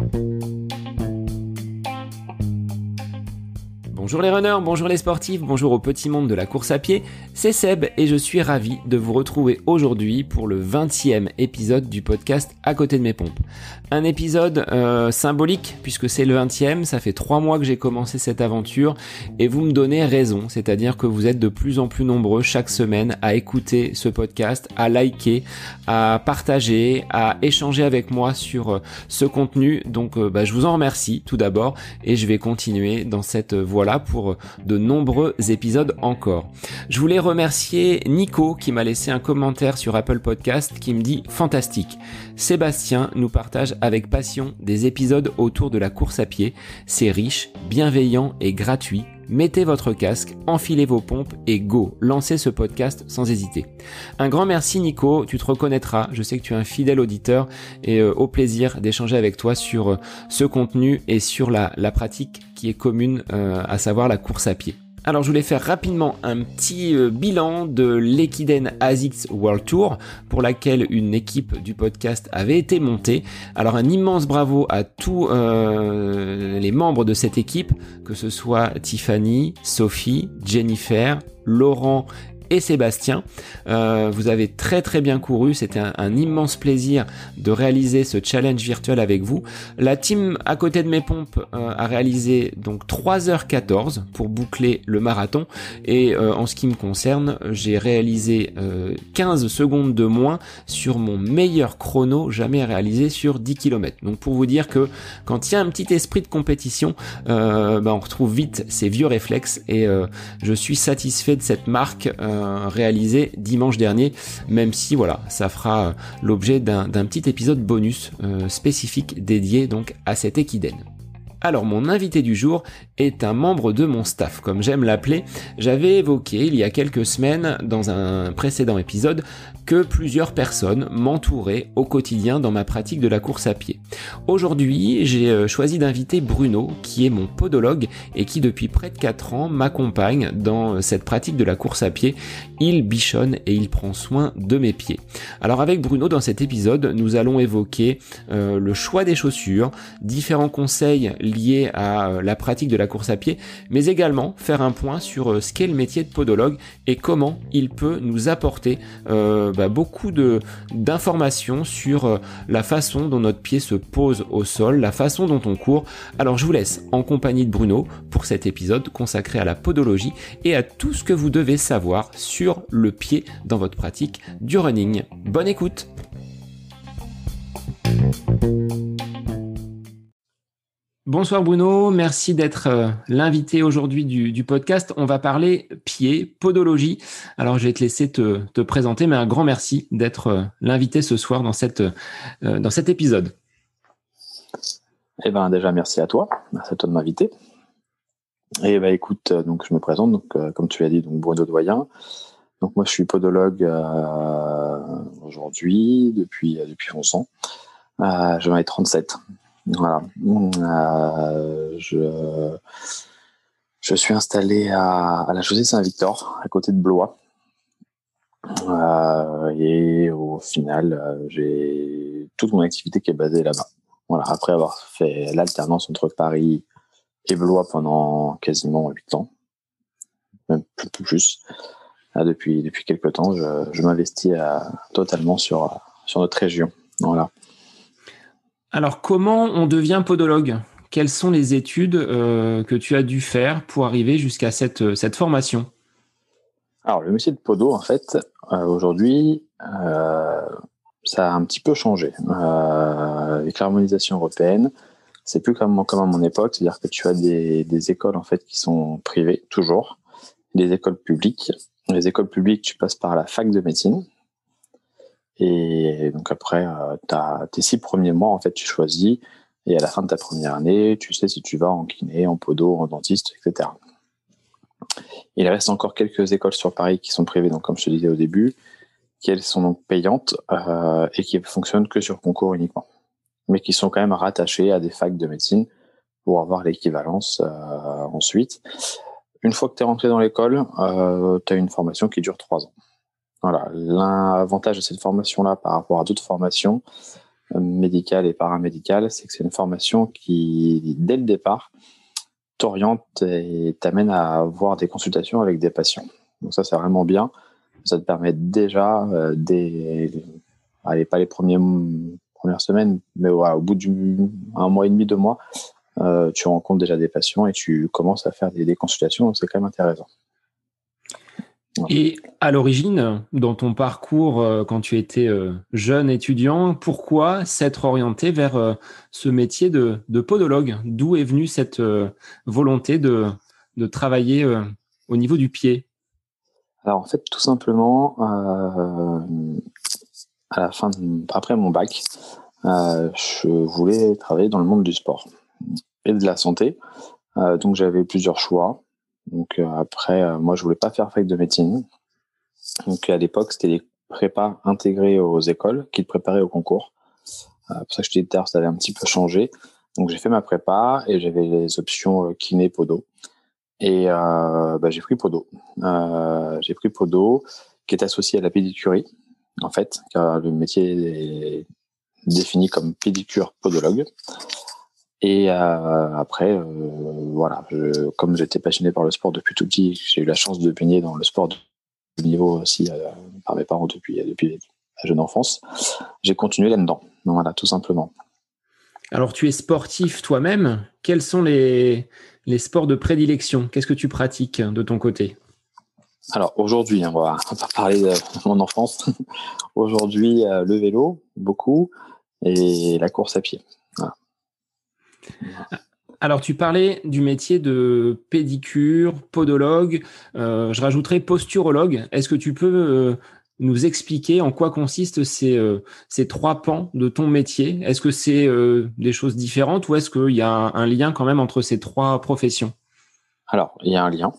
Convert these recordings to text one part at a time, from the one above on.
Bye. Bonjour les runners, bonjour les sportifs, bonjour au petit monde de la course à pied, c'est Seb et je suis ravi de vous retrouver aujourd'hui pour le 20e épisode du podcast À côté de mes pompes. Un épisode euh, symbolique puisque c'est le 20e, ça fait trois mois que j'ai commencé cette aventure et vous me donnez raison, c'est-à-dire que vous êtes de plus en plus nombreux chaque semaine à écouter ce podcast, à liker, à partager, à échanger avec moi sur euh, ce contenu. Donc euh, bah, je vous en remercie tout d'abord et je vais continuer dans cette voie-là pour de nombreux épisodes encore. Je voulais remercier Nico qui m'a laissé un commentaire sur Apple Podcast qui me dit fantastique. Sébastien nous partage avec passion des épisodes autour de la course à pied. C'est riche, bienveillant et gratuit mettez votre casque, enfilez vos pompes et go, lancez ce podcast sans hésiter. Un grand merci Nico, tu te reconnaîtras, je sais que tu es un fidèle auditeur et euh, au plaisir d'échanger avec toi sur euh, ce contenu et sur la, pratique qui est commune, euh, à savoir la course à pied. Alors je voulais faire rapidement un petit euh, bilan de l'Equiden ASICS World Tour pour laquelle une équipe du podcast avait été montée. Alors un immense bravo à tous euh, les membres de cette équipe, que ce soit Tiffany, Sophie, Jennifer, Laurent et Sébastien. Euh, vous avez très très bien couru, c'était un, immense plaisir de réaliser ce challenge virtuel avec vous. La team à côté de mes pompes euh, a réalisé donc 3h14 pour boucler le marathon et euh, en ce qui me concerne, j'ai réalisé 15 secondes de moins sur mon meilleur chrono jamais réalisé sur 10 km. Donc pour vous dire que quand il y a un petit esprit de compétition, bah, on retrouve vite ces vieux réflexes et je suis satisfait de cette marque réalisé dimanche dernier, même si voilà, ça fera euh, l'objet d'un petit épisode bonus euh, spécifique dédié donc à cet équidène. Alors mon invité du jour est un membre de mon staff, comme j'aime l'appeler. J'avais évoqué il y a quelques semaines dans un précédent épisode que plusieurs personnes m'entouraient au quotidien dans ma pratique de la course à pied. Aujourd'hui, j'ai euh, choisi d'inviter Bruno, qui est mon podologue et qui depuis près de 4 ans m'accompagne dans euh, cette pratique de la course à pied. Il bichonne et il prend soin de mes pieds. Alors avec Bruno, dans cet épisode, nous allons évoquer euh, le choix des chaussures, différents conseils liés à la pratique de la course à pied, mais également faire un point sur ce qu'est le métier de podologue et comment il peut nous apporter bah, beaucoup d'informations sur euh, la façon dont notre pied se pose au sol, la façon dont on court. Alors je vous laisse en compagnie de Bruno pour cet épisode consacré à la podologie et à tout ce que vous devez savoir sur le pied dans votre pratique du running. Bonne écoute Bonsoir Bruno, merci d'être euh, l'invité aujourd'hui du, podcast. On va parler pied, podologie. Alors je vais te laisser te, présenter, mais un grand merci d'être euh, l'invité ce soir dans, cette, euh, dans cet épisode. Eh ben déjà merci à toi, merci à toi de m'inviter. Et eh ben écoute, donc je me présente, donc comme tu l'as dit, donc Bruno Doyen. Donc moi je suis podologue aujourd'hui depuis depuis 11 ans. j'en ai 37. Voilà. Euh, je, suis installé à, la chaussée Saint-Victor, à côté de Blois. Euh, et au final, euh, j'ai toute mon activité qui est basée là-bas. Voilà, après avoir fait l'alternance entre Paris et Blois pendant quasiment 8 ans, même plus, depuis, depuis quelques temps, je, je m'investis totalement sur, sur notre région. Voilà. Alors, comment on devient podologue? Quelles sont les études euh, que tu as dû faire pour arriver jusqu'à cette, euh, formation? Alors, le métier de podo, en fait, euh, aujourd'hui, ça a un petit peu changé. avec l'harmonisation européenne, c'est plus comme, comme à mon époque, c'est-à-dire que tu as des, des, écoles en fait qui sont privées toujours, des écoles publiques. Les écoles publiques, tu passes par la fac de médecine, et donc après, euh, tes six premiers mois, en fait, tu choisis. Et à la fin de ta première année, tu sais si tu vas en kiné, en podo, en dentiste, etc. Il reste encore quelques écoles sur Paris qui sont privées, donc comme je te disais au début, qui elles sont donc payantes euh, et qui fonctionnent que sur concours uniquement, mais qui sont quand même rattachées à des facs de médecine pour avoir l'équivalence euh, ensuite. Une fois que tu es rentré dans l'école, tu as une formation qui dure trois ans. Voilà, l'avantage de cette formation-là par rapport à d'autres formations, médicale et paramédicale, c'est que c'est une formation qui, dès le départ, t'oriente et t'amène à avoir des consultations avec des patients. Donc ça, c'est vraiment bien. Ça te permet déjà, euh, des, allez, pas les premiers, premières semaines, mais au bout d'un mois et demi, deux mois, euh, tu rencontres déjà des patients et tu commences à faire des, des consultations. Donc c'est quand même intéressant. Et à l'origine, dans ton parcours, euh, quand tu étais euh, jeune étudiant, pourquoi s'être orienté vers euh, ce métier de, podologue? D'où est venue cette volonté de, de travailler au niveau du pied? Alors en fait, tout simplement, à la fin, après mon bac, je voulais travailler dans le monde du sport et de la santé. donc j'avais plusieurs choix. Donc euh, après, euh, moi, je voulais pas faire fac de médecine. Donc à l'époque, c'était les prépas intégrés aux écoles qui te préparaient au concours. Euh, pour ça que je te ça avait un petit peu changé. Donc j'ai fait ma prépa et j'avais les options kiné, podo. Et bah, j'ai pris podo. j'ai pris podo qui est associé à la pédicurie, en fait, car le métier est défini comme pédicure podologue. Et euh, après, euh, voilà, je, comme j'étais passionné par le sport depuis tout petit, j'ai eu la chance de baigner dans le sport de niveau aussi euh, par mes parents depuis, depuis la jeune enfance, j'ai continué là-dedans. Voilà, tout simplement. Alors, tu es sportif toi-même. Quels sont les, les sports de prédilection? Qu'est-ce que tu pratiques de ton côté? Alors aujourd'hui, hein, on va parler de mon enfance. aujourd'hui, le vélo, beaucoup, et la course à pied. Alors, tu parlais du métier de pédicure, podologue, euh, je rajouterais posturologue. Est-ce que tu peux euh, nous expliquer en quoi consistent ces, euh, ces trois pans de ton métier? Est-ce que c'est des choses différentes ou est-ce qu'il y a un, lien quand même entre ces trois professions? Alors, il y a un lien.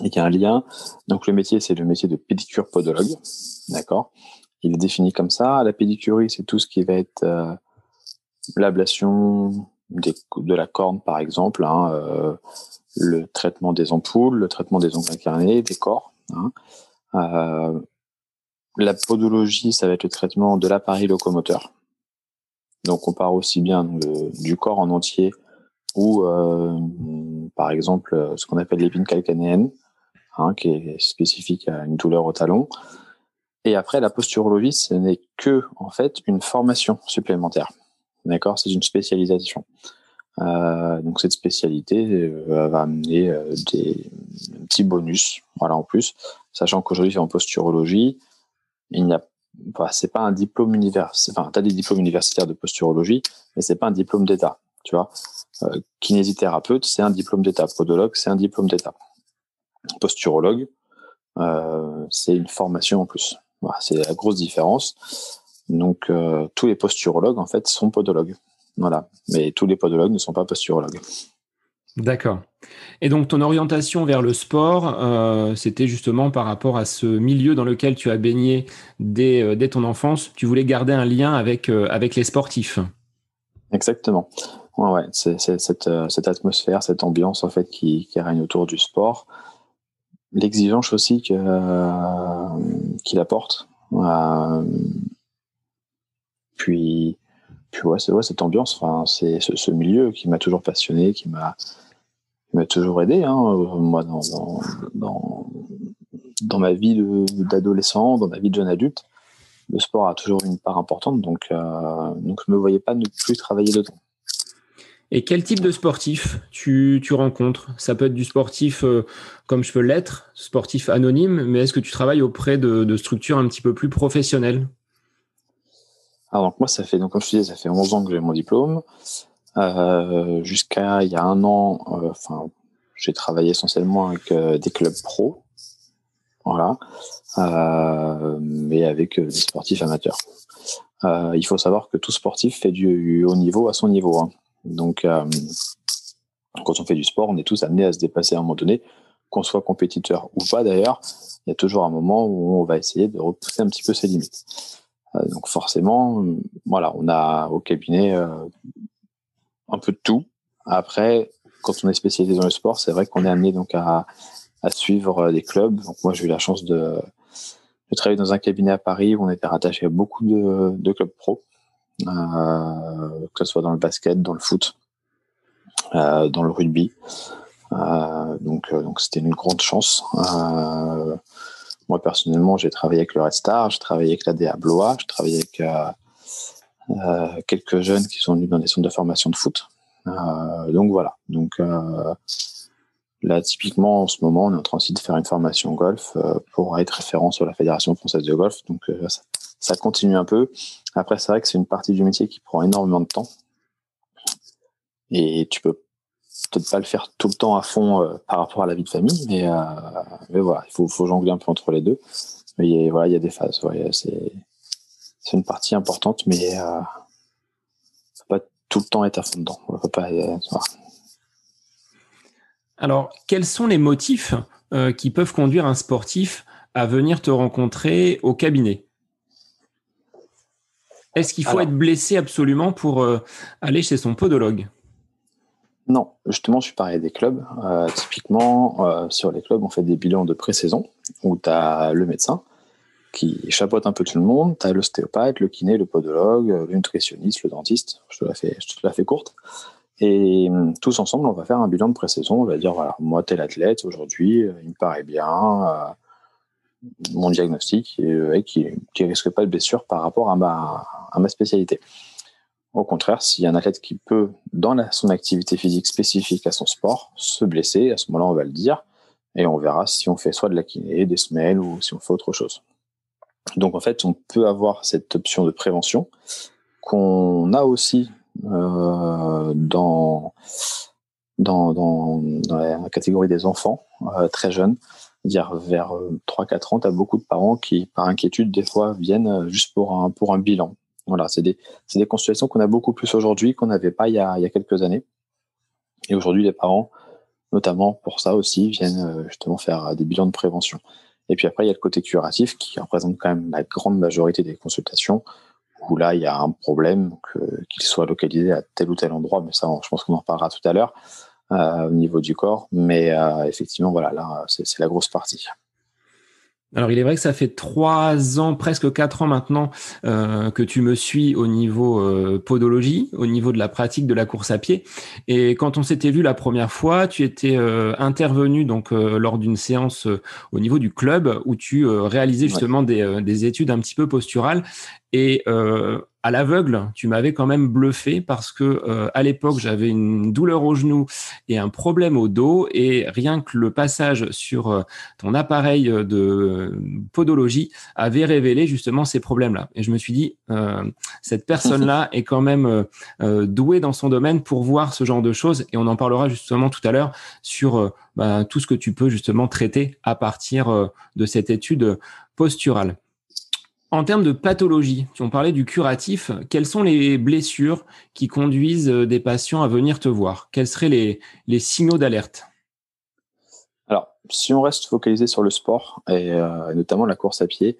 Il y a un lien. Donc, le métier, c'est le métier de pédicure podologue. D'accord? Il est défini comme ça. La pédicurie, c'est tout ce qui va être l'ablation de la corne, par exemple, hein, euh, le traitement des ampoules, le traitement des ongles incarnés, des corps. Hein. Euh, la podologie, ça va être le traitement de l'appareil locomoteur. Donc, on part aussi bien du corps en entier ou, euh, par exemple, ce qu'on appelle l'épine calcanéenne, hein, qui est spécifique à une douleur au talon. Et après, la posturologie, ce n'est que, en fait, une formation supplémentaire. D'accord C'est une spécialisation. Euh, donc cette spécialité euh, va amener euh, des petits bonus, voilà en plus, sachant qu'aujourd'hui en posturologie, il n'y a c'est pas un diplôme universitaire. Enfin, tu as des diplômes universitaires de posturologie, mais c'est pas un diplôme d'État. Tu vois, euh, kinésithérapeute, c'est un diplôme d'État. Podologue, c'est un diplôme d'État. Posturologue, c'est une formation en plus. Voilà, c'est la grosse différence. Donc, euh, tous les posturologues, en fait, sont podologues. Voilà. Mais tous les podologues ne sont pas posturologues. D'accord. Et donc, ton orientation vers le sport, euh, c'était justement par rapport à ce milieu dans lequel tu as baigné dès, euh, ton enfance. Tu voulais garder un lien avec, avec les sportifs. Exactement. Ouais, ouais. C'est, cette, atmosphère, cette ambiance, en fait, qui, règne autour du sport. L'exigence aussi qu'il apporte. Puis, puis ouais, c'est ouais, cette ambiance, c'est ce, milieu qui m'a toujours passionné, qui m'a toujours aidé, hein, moi, dans, dans, dans, ma vie d'adolescent, dans ma vie de jeune adulte. Le sport a toujours une part importante, donc, euh, donc je ne me voyais pas ne plus travailler dedans. Et quel type de sportif tu, tu rencontres? Ça peut être du sportif euh, comme je peux l'être, sportif anonyme, mais est-ce que tu travailles auprès de structures un petit peu plus professionnelles? Alors donc moi ça fait donc comme je disais ça fait 11 ans que j'ai mon diplôme. Euh, jusqu'à il y a un an, euh, enfin j'ai travaillé essentiellement avec euh, des clubs pro, voilà, mais avec des sportifs amateurs. il faut savoir que tout sportif fait du haut niveau à son niveau. Hein. Donc quand on fait du sport, on est tous amenés à se dépasser à un moment donné, qu'on soit compétiteur ou pas d'ailleurs. Il y a toujours un moment où on va essayer de repousser un petit peu ses limites. Euh, donc forcément, voilà, on a au cabinet euh, un peu de tout. Après, quand on est spécialisé dans le sport, c'est vrai qu'on est amené donc à, suivre euh, des clubs. Donc moi, j'ai eu la chance de, de, travailler dans un cabinet à Paris où on était rattaché à beaucoup de, de clubs pro. que ce soit dans le basket, dans le foot, dans le rugby. donc, donc c'était une grande chance. Personnellement, j'ai travaillé avec le Red Star, j'ai travaillé avec la DA Blois, j'ai travaillé avec quelques jeunes qui sont venus dans des centres de formation de foot. donc voilà. Donc Là, typiquement, en ce moment, on est en train de faire une formation golf euh, pour être référent sur la Fédération française de golf. Donc, euh, ça, continue un peu. Après, c'est vrai que c'est une partie du métier qui prend énormément de temps. Et tu peux peut-être pas le faire tout le temps à fond euh, par rapport à la vie de famille, mais, voilà, il faut, jongler un peu entre les deux. Mais voilà, il y a des phases. c'est, une partie importante, mais euh, faut pas tout le temps être à fond dedans. Faut pas, alors, quels sont les motifs euh, qui peuvent conduire un sportif à venir te rencontrer au cabinet? Est-ce qu'il faut être blessé absolument pour euh, aller chez son podologue? Non, justement, je suis pareil des clubs. Euh, typiquement, sur les clubs, on fait des bilans de pré-saison où tu as le médecin qui chapeaute un peu tout le monde. Tu as l'ostéopathe, le kiné, le podologue, le nutritionniste, le dentiste. Je te la fais, courte. Et tous ensemble, on va faire un bilan de pré-saison. On va dire, voilà, moi, tel athlète, aujourd'hui, euh, il me paraît bien. Euh, mon diagnostic, qui ne risque pas de blessure par rapport à ma spécialité. Au contraire, s'il y a un athlète qui peut, dans son activité physique spécifique à son sport, se blesser, à ce moment-là, on va le dire. Et on verra si on fait soit de la kiné, des semelles ou si on fait autre chose. Donc, en fait, on peut avoir cette option de prévention qu'on a aussi euh, dans, la catégorie des enfants euh, très jeunes, vers 3-4 euh, ans, tu as beaucoup de parents qui, par inquiétude, des fois, viennent juste pour un bilan. Voilà, c'est des, consultations qu'on a beaucoup plus aujourd'hui qu'on n'avait pas il y, a, quelques années. Et aujourd'hui, les parents, notamment pour ça aussi, viennent justement faire des bilans de prévention. Et puis après, il y a le côté curatif qui représente quand même la grande majorité des consultations où là, il y a un problème qu'il soit localisé à tel ou tel endroit, mais ça, je pense qu'on en reparlera tout à l'heure euh, au niveau du corps. Mais euh, effectivement, voilà, là, c'est la grosse partie. Alors il est vrai que ça fait trois ans, presque quatre ans maintenant euh, que tu me suis au niveau podologie, au niveau de la pratique de la course à pied. Et quand on s'était vu la première fois, tu étais intervenu donc lors d'une séance au niveau du club où tu réalisais justement des, des, études un petit peu posturales. Et euh, à l'aveugle, tu m'avais quand même bluffé parce que euh, à l'époque, j'avais une douleur au genou et un problème au dos et rien que le passage sur euh, ton appareil de podologie avait révélé justement ces problèmes-là. Et je me suis dit, cette personne-là est quand même douée dans son domaine pour voir ce genre de choses et on en parlera justement tout à l'heure sur bah, tout ce que tu peux justement traiter à partir de cette étude posturale. En termes de pathologie, tu en parlais du curatif, quelles sont les blessures qui conduisent euh, des patients à venir te voir? Quels seraient les, signaux d'alerte? Alors, si on reste focalisé sur le sport et euh, notamment la course à pied,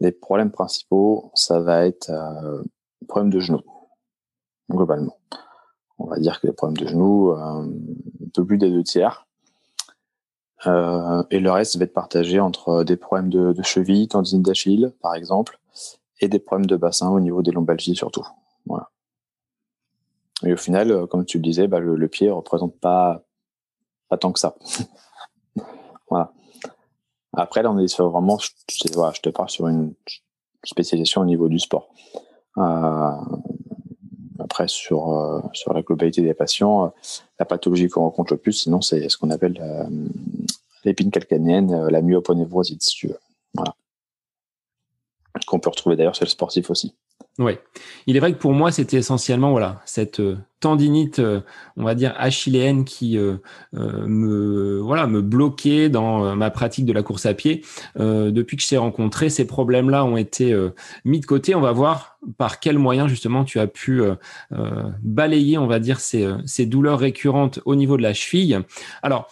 les problèmes principaux, ça va être euh, problème de genoux, globalement. On va dire que les problèmes de genoux, un peu plus des deux tiers. Euh, et le reste va être partagé entre des problèmes de, cheville, tendinite d'Achille, par exemple, et des problèmes de bassin au niveau des lombalgies surtout. Voilà. Et au final, euh, comme tu le disais, bah, le, pied représente pas tant que ça. Après, là, on est vraiment, je, te parle sur une spécialisation au niveau du sport. Euh, sur, euh, sur la globalité des patients, euh, la pathologie qu'on rencontre le plus, sinon, c'est ce qu'on appelle euh, l'épine calcanéenne, la myoponévrosite, si tu veux. Voilà. Qu'on peut retrouver d'ailleurs chez le sportif aussi. Oui, il est vrai que pour moi, c'était essentiellement voilà cette euh, tendinite, euh, on va dire achilléenne, qui euh, me voilà me bloquait dans ma pratique de la course à pied. depuis que je t'ai rencontré, ces problèmes-là ont été mis de côté. On va voir par quels moyens justement tu as pu balayer, on va dire ces, ces douleurs récurrentes au niveau de la cheville. Alors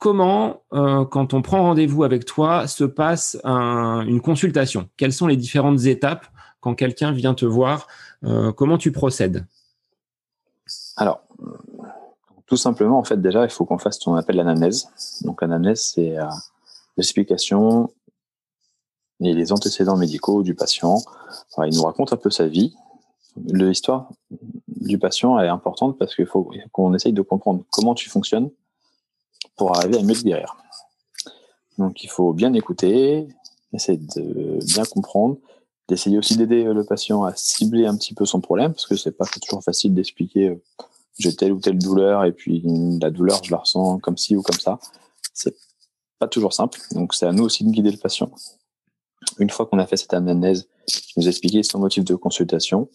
comment, quand on prend rendez-vous avec toi, se passe une consultation? Quelles sont les différentes étapes quand quelqu'un vient te voir, euh, comment tu procèdes? Alors, tout simplement, en fait, déjà, il faut qu'on fasse ce qu'on appelle l'anamnèse. Donc, l'anamnèse, c'est euh, l'explication et les antécédents médicaux du patient. il nous raconte un peu sa vie, L'histoire du patient est importante parce qu'il faut qu'on essaye de comprendre comment tu fonctionnes pour arriver à mieux te guérir. Donc il faut bien écouter, essayer de bien comprendre, d'essayer aussi d'aider le patient à cibler un petit peu son problème parce que c'est pas toujours facile d'expliquer euh, j'ai telle ou telle douleur et puis la douleur je la ressens comme ci ou comme ça. C'est pas toujours simple. Donc c'est à nous aussi de guider le patient. Une fois qu'on a fait cette anamnèse, nous expliquer son motif de consultation,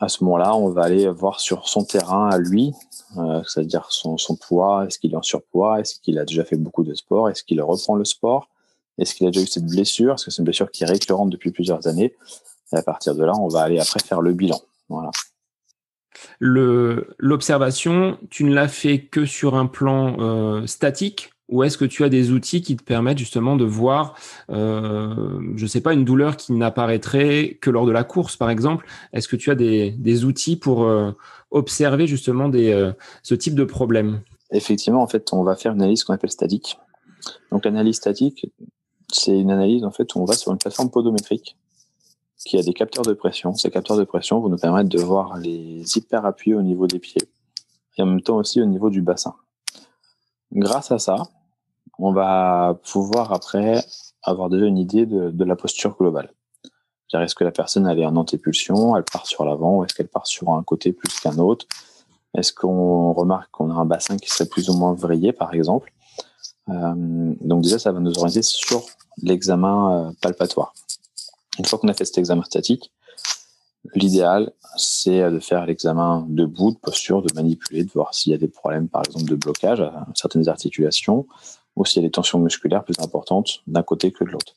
à ce moment-là, on va aller voir sur son terrain à lui, euh, c'est-à-dire son, poids, est-ce qu'il est en surpoids, est-ce qu'il a déjà fait beaucoup de sport, est-ce qu'il reprend le sport, est-ce qu'il a déjà eu cette blessure, est-ce que c'est une blessure qui est récurrente depuis plusieurs années? Et à partir de là, on va aller après faire le bilan. Voilà. L'observation, tu ne l'as fait que sur un plan euh, statique? Ou est-ce que tu as des outils qui te permettent justement de voir, euh, je ne sais pas, une douleur qui n'apparaîtrait que lors de la course, par exemple? Est-ce que tu as des, outils pour euh, observer justement des, euh, ce type de problème? Effectivement, en fait, on va faire une analyse qu'on appelle statique. Donc l'analyse statique, c'est une analyse en fait où on va sur une plateforme podométrique qui a des capteurs de pression. Ces capteurs de pression vont nous permettre de voir les hyper appuyés au niveau des pieds et en même temps aussi au niveau du bassin. Grâce à ça, on va pouvoir après avoir déjà une idée de, la posture globale. Est-ce que la personne elle est en antépulsion, elle part sur l'avant, ou est-ce qu'elle part sur un côté plus qu'un autre? Est-ce qu'on remarque qu'on a un bassin qui serait plus ou moins vrillé, par exemple? Euh, Donc déjà, ça va nous orienter sur l'examen euh, palpatoire. Une fois qu'on a fait cet examen statique, l'idéal, c'est de faire l'examen debout, de posture, de manipuler, de voir s'il y a des problèmes, par exemple, de blocage à certaines articulations, ou s'il y a des tensions musculaires plus importantes d'un côté que de l'autre.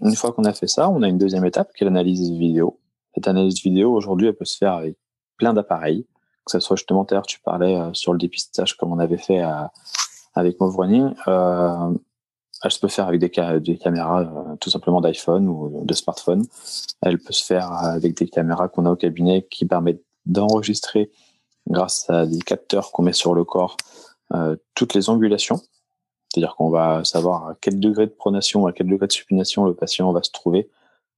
Une fois qu'on a fait ça, on a une deuxième étape qui est l'analyse vidéo. Cette analyse vidéo, aujourd'hui, elle peut se faire avec plein d'appareils, que ce soit justement, tu parlais euh, sur le dépistage comme on avait fait avec Move Running. Euh, elle se peut faire avec des, caméras euh, tout simplement d'iPhone ou de smartphone. Elle peut se faire avec des caméras qu'on a au cabinet qui permettent d'enregistrer grâce à des capteurs qu'on met sur le corps toutes les angulations c'est-à-dire qu'on va savoir à quel degré de pronation, à quel degré de supination le patient va se trouver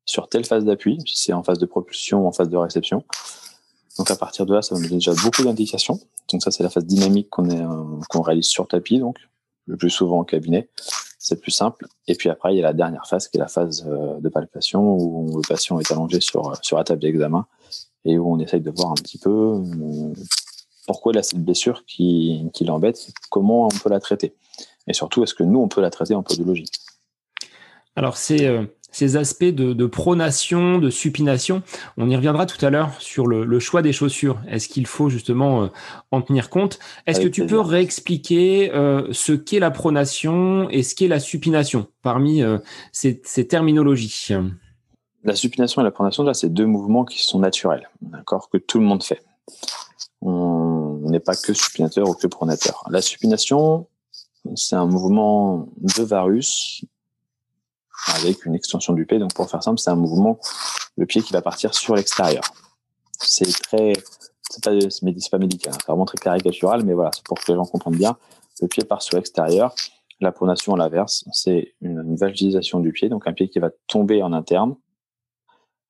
sur telle phase d'appui, si c'est en phase de propulsion ou en phase de réception. Donc à partir de là, ça va nous donner déjà beaucoup d'indications. Donc ça, c'est la phase dynamique qu'on euh, qu'on réalise sur tapis, donc le plus souvent en cabinet. C'est plus simple. Et puis après, il y a la dernière phase qui est la phase euh, de palpation où le patient est allongé sur, sur la table d'examen et où on essaye de voir un petit peu euh, pourquoi il a cette blessure qui l'embête, comment on peut la traiter. Et surtout, est-ce que nous, on peut la traiter en podologie? Alors, c'est euh, ces aspects de, pronation, de supination, on y reviendra tout à l'heure sur le, choix des chaussures. Est-ce qu'il faut justement euh, en tenir compte? Est-ce que tu peux réexpliquer euh, ce qu'est la pronation et ce qu'est la supination parmi ces, terminologies? La supination et la pronation, là, c'est deux mouvements qui sont naturels, d'accord, que tout le monde fait. On n'est pas que supinateur ou que pronateur. La supination, c'est un mouvement de varus avec une extension du pied. Donc, pour faire simple, c'est un mouvement, le pied qui va partir sur l'extérieur. C'est très, c'est pas, pas médical, hein. c'est vraiment très caricatural, mais voilà, c'est pour que les gens comprennent bien. Le pied part sur l'extérieur. La pronation à l'inverse, c'est une, une vaginisation du pied, donc un pied qui va tomber en interne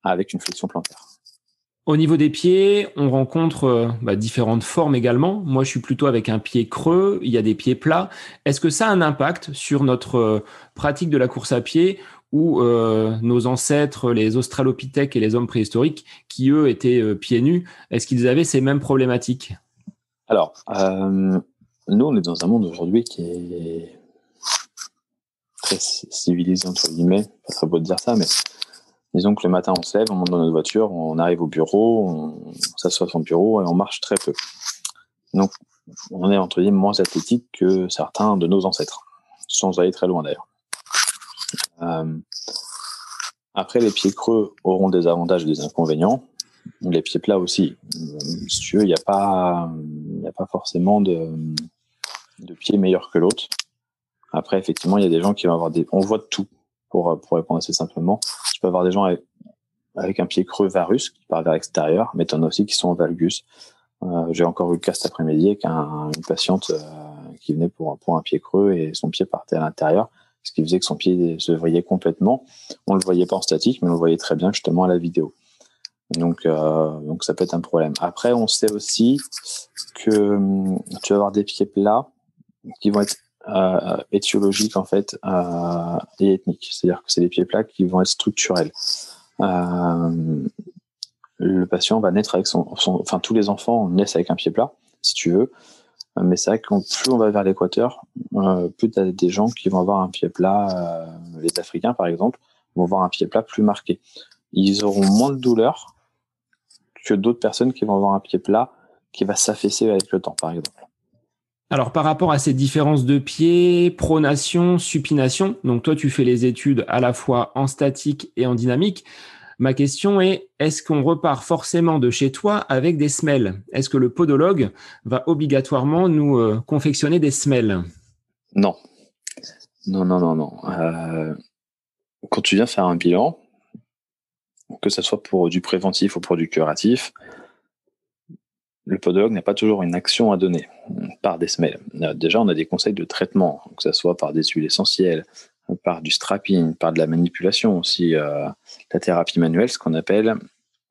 avec une flexion plantaire. Au niveau des pieds, on rencontre euh, bah, différentes formes également. Moi, je suis plutôt avec un pied creux, il y a des pieds plats. Est-ce que ça a un impact sur notre euh, pratique de la course à pied ou euh, nos ancêtres, les australopithèques et les hommes préhistoriques, qui eux étaient pieds nus, est-ce qu'ils avaient ces mêmes problématiques? Alors, nous, on est dans un monde aujourd'hui qui est très civilisé, entre guillemets, pas très beau de dire ça, mais Disons que le matin, on se lève, on monte dans notre voiture, on arrive au bureau, on, s'assoit à son bureau et on marche très peu. Donc, on est entre guillemets moins athlétique que certains de nos ancêtres, sans aller très loin d'ailleurs. Euh, après, les pieds creux auront des avantages et des inconvénients. Les pieds plats aussi. Si il n'y a pas, forcément de, de pieds meilleurs que l'autre. Après, effectivement, il y a des gens qui vont avoir des, on voit de tout pour, pour répondre assez simplement peux avoir des gens avec, un pied creux varus qui part vers l'extérieur, mais tu en as aussi qui sont en valgus. Euh, j'ai encore eu le cas cet après-midi avec une patiente euh, qui venait pour, pour un pied creux et son pied partait à l'intérieur, ce qui faisait que son pied se vrillait complètement. On le voyait pas en statique, mais on le voyait très bien justement à la vidéo. Donc, donc ça peut être un problème. Après, on sait aussi que hum, tu vas avoir des pieds plats qui vont être euh, en fait euh, et ethniques. C'est-à-dire que c'est des pieds plats qui vont être structurels. Euh, le patient va naître avec son, enfin tous les enfants naissent avec un pied plat, si tu veux. Mais c'est vrai que plus on va vers l'équateur, plus tu as des gens qui vont avoir un pied plat, les Africains par exemple, vont avoir un pied plat plus marqué. Ils auront moins de douleur que d'autres personnes qui vont avoir un pied plat qui va s'affaisser avec le temps, par exemple. Alors par rapport à ces différences de pied, pronation, supination, donc toi tu fais les études à la fois en statique et en dynamique. Ma question est, est-ce qu'on repart forcément de chez toi avec des semelles? Est-ce que le podologue va obligatoirement nous euh, confectionner des semelles? Non. Non, non, non, non. Euh, quand tu viens faire un bilan, que ce soit pour du préventif ou pour du curatif, le podologue n'a pas toujours une action à donner par des semelles. Euh, déjà, on a des conseils de traitement, que ce soit par des huiles essentielles, par du strapping, par de la manipulation aussi, euh, la thérapie manuelle, ce qu'on appelle,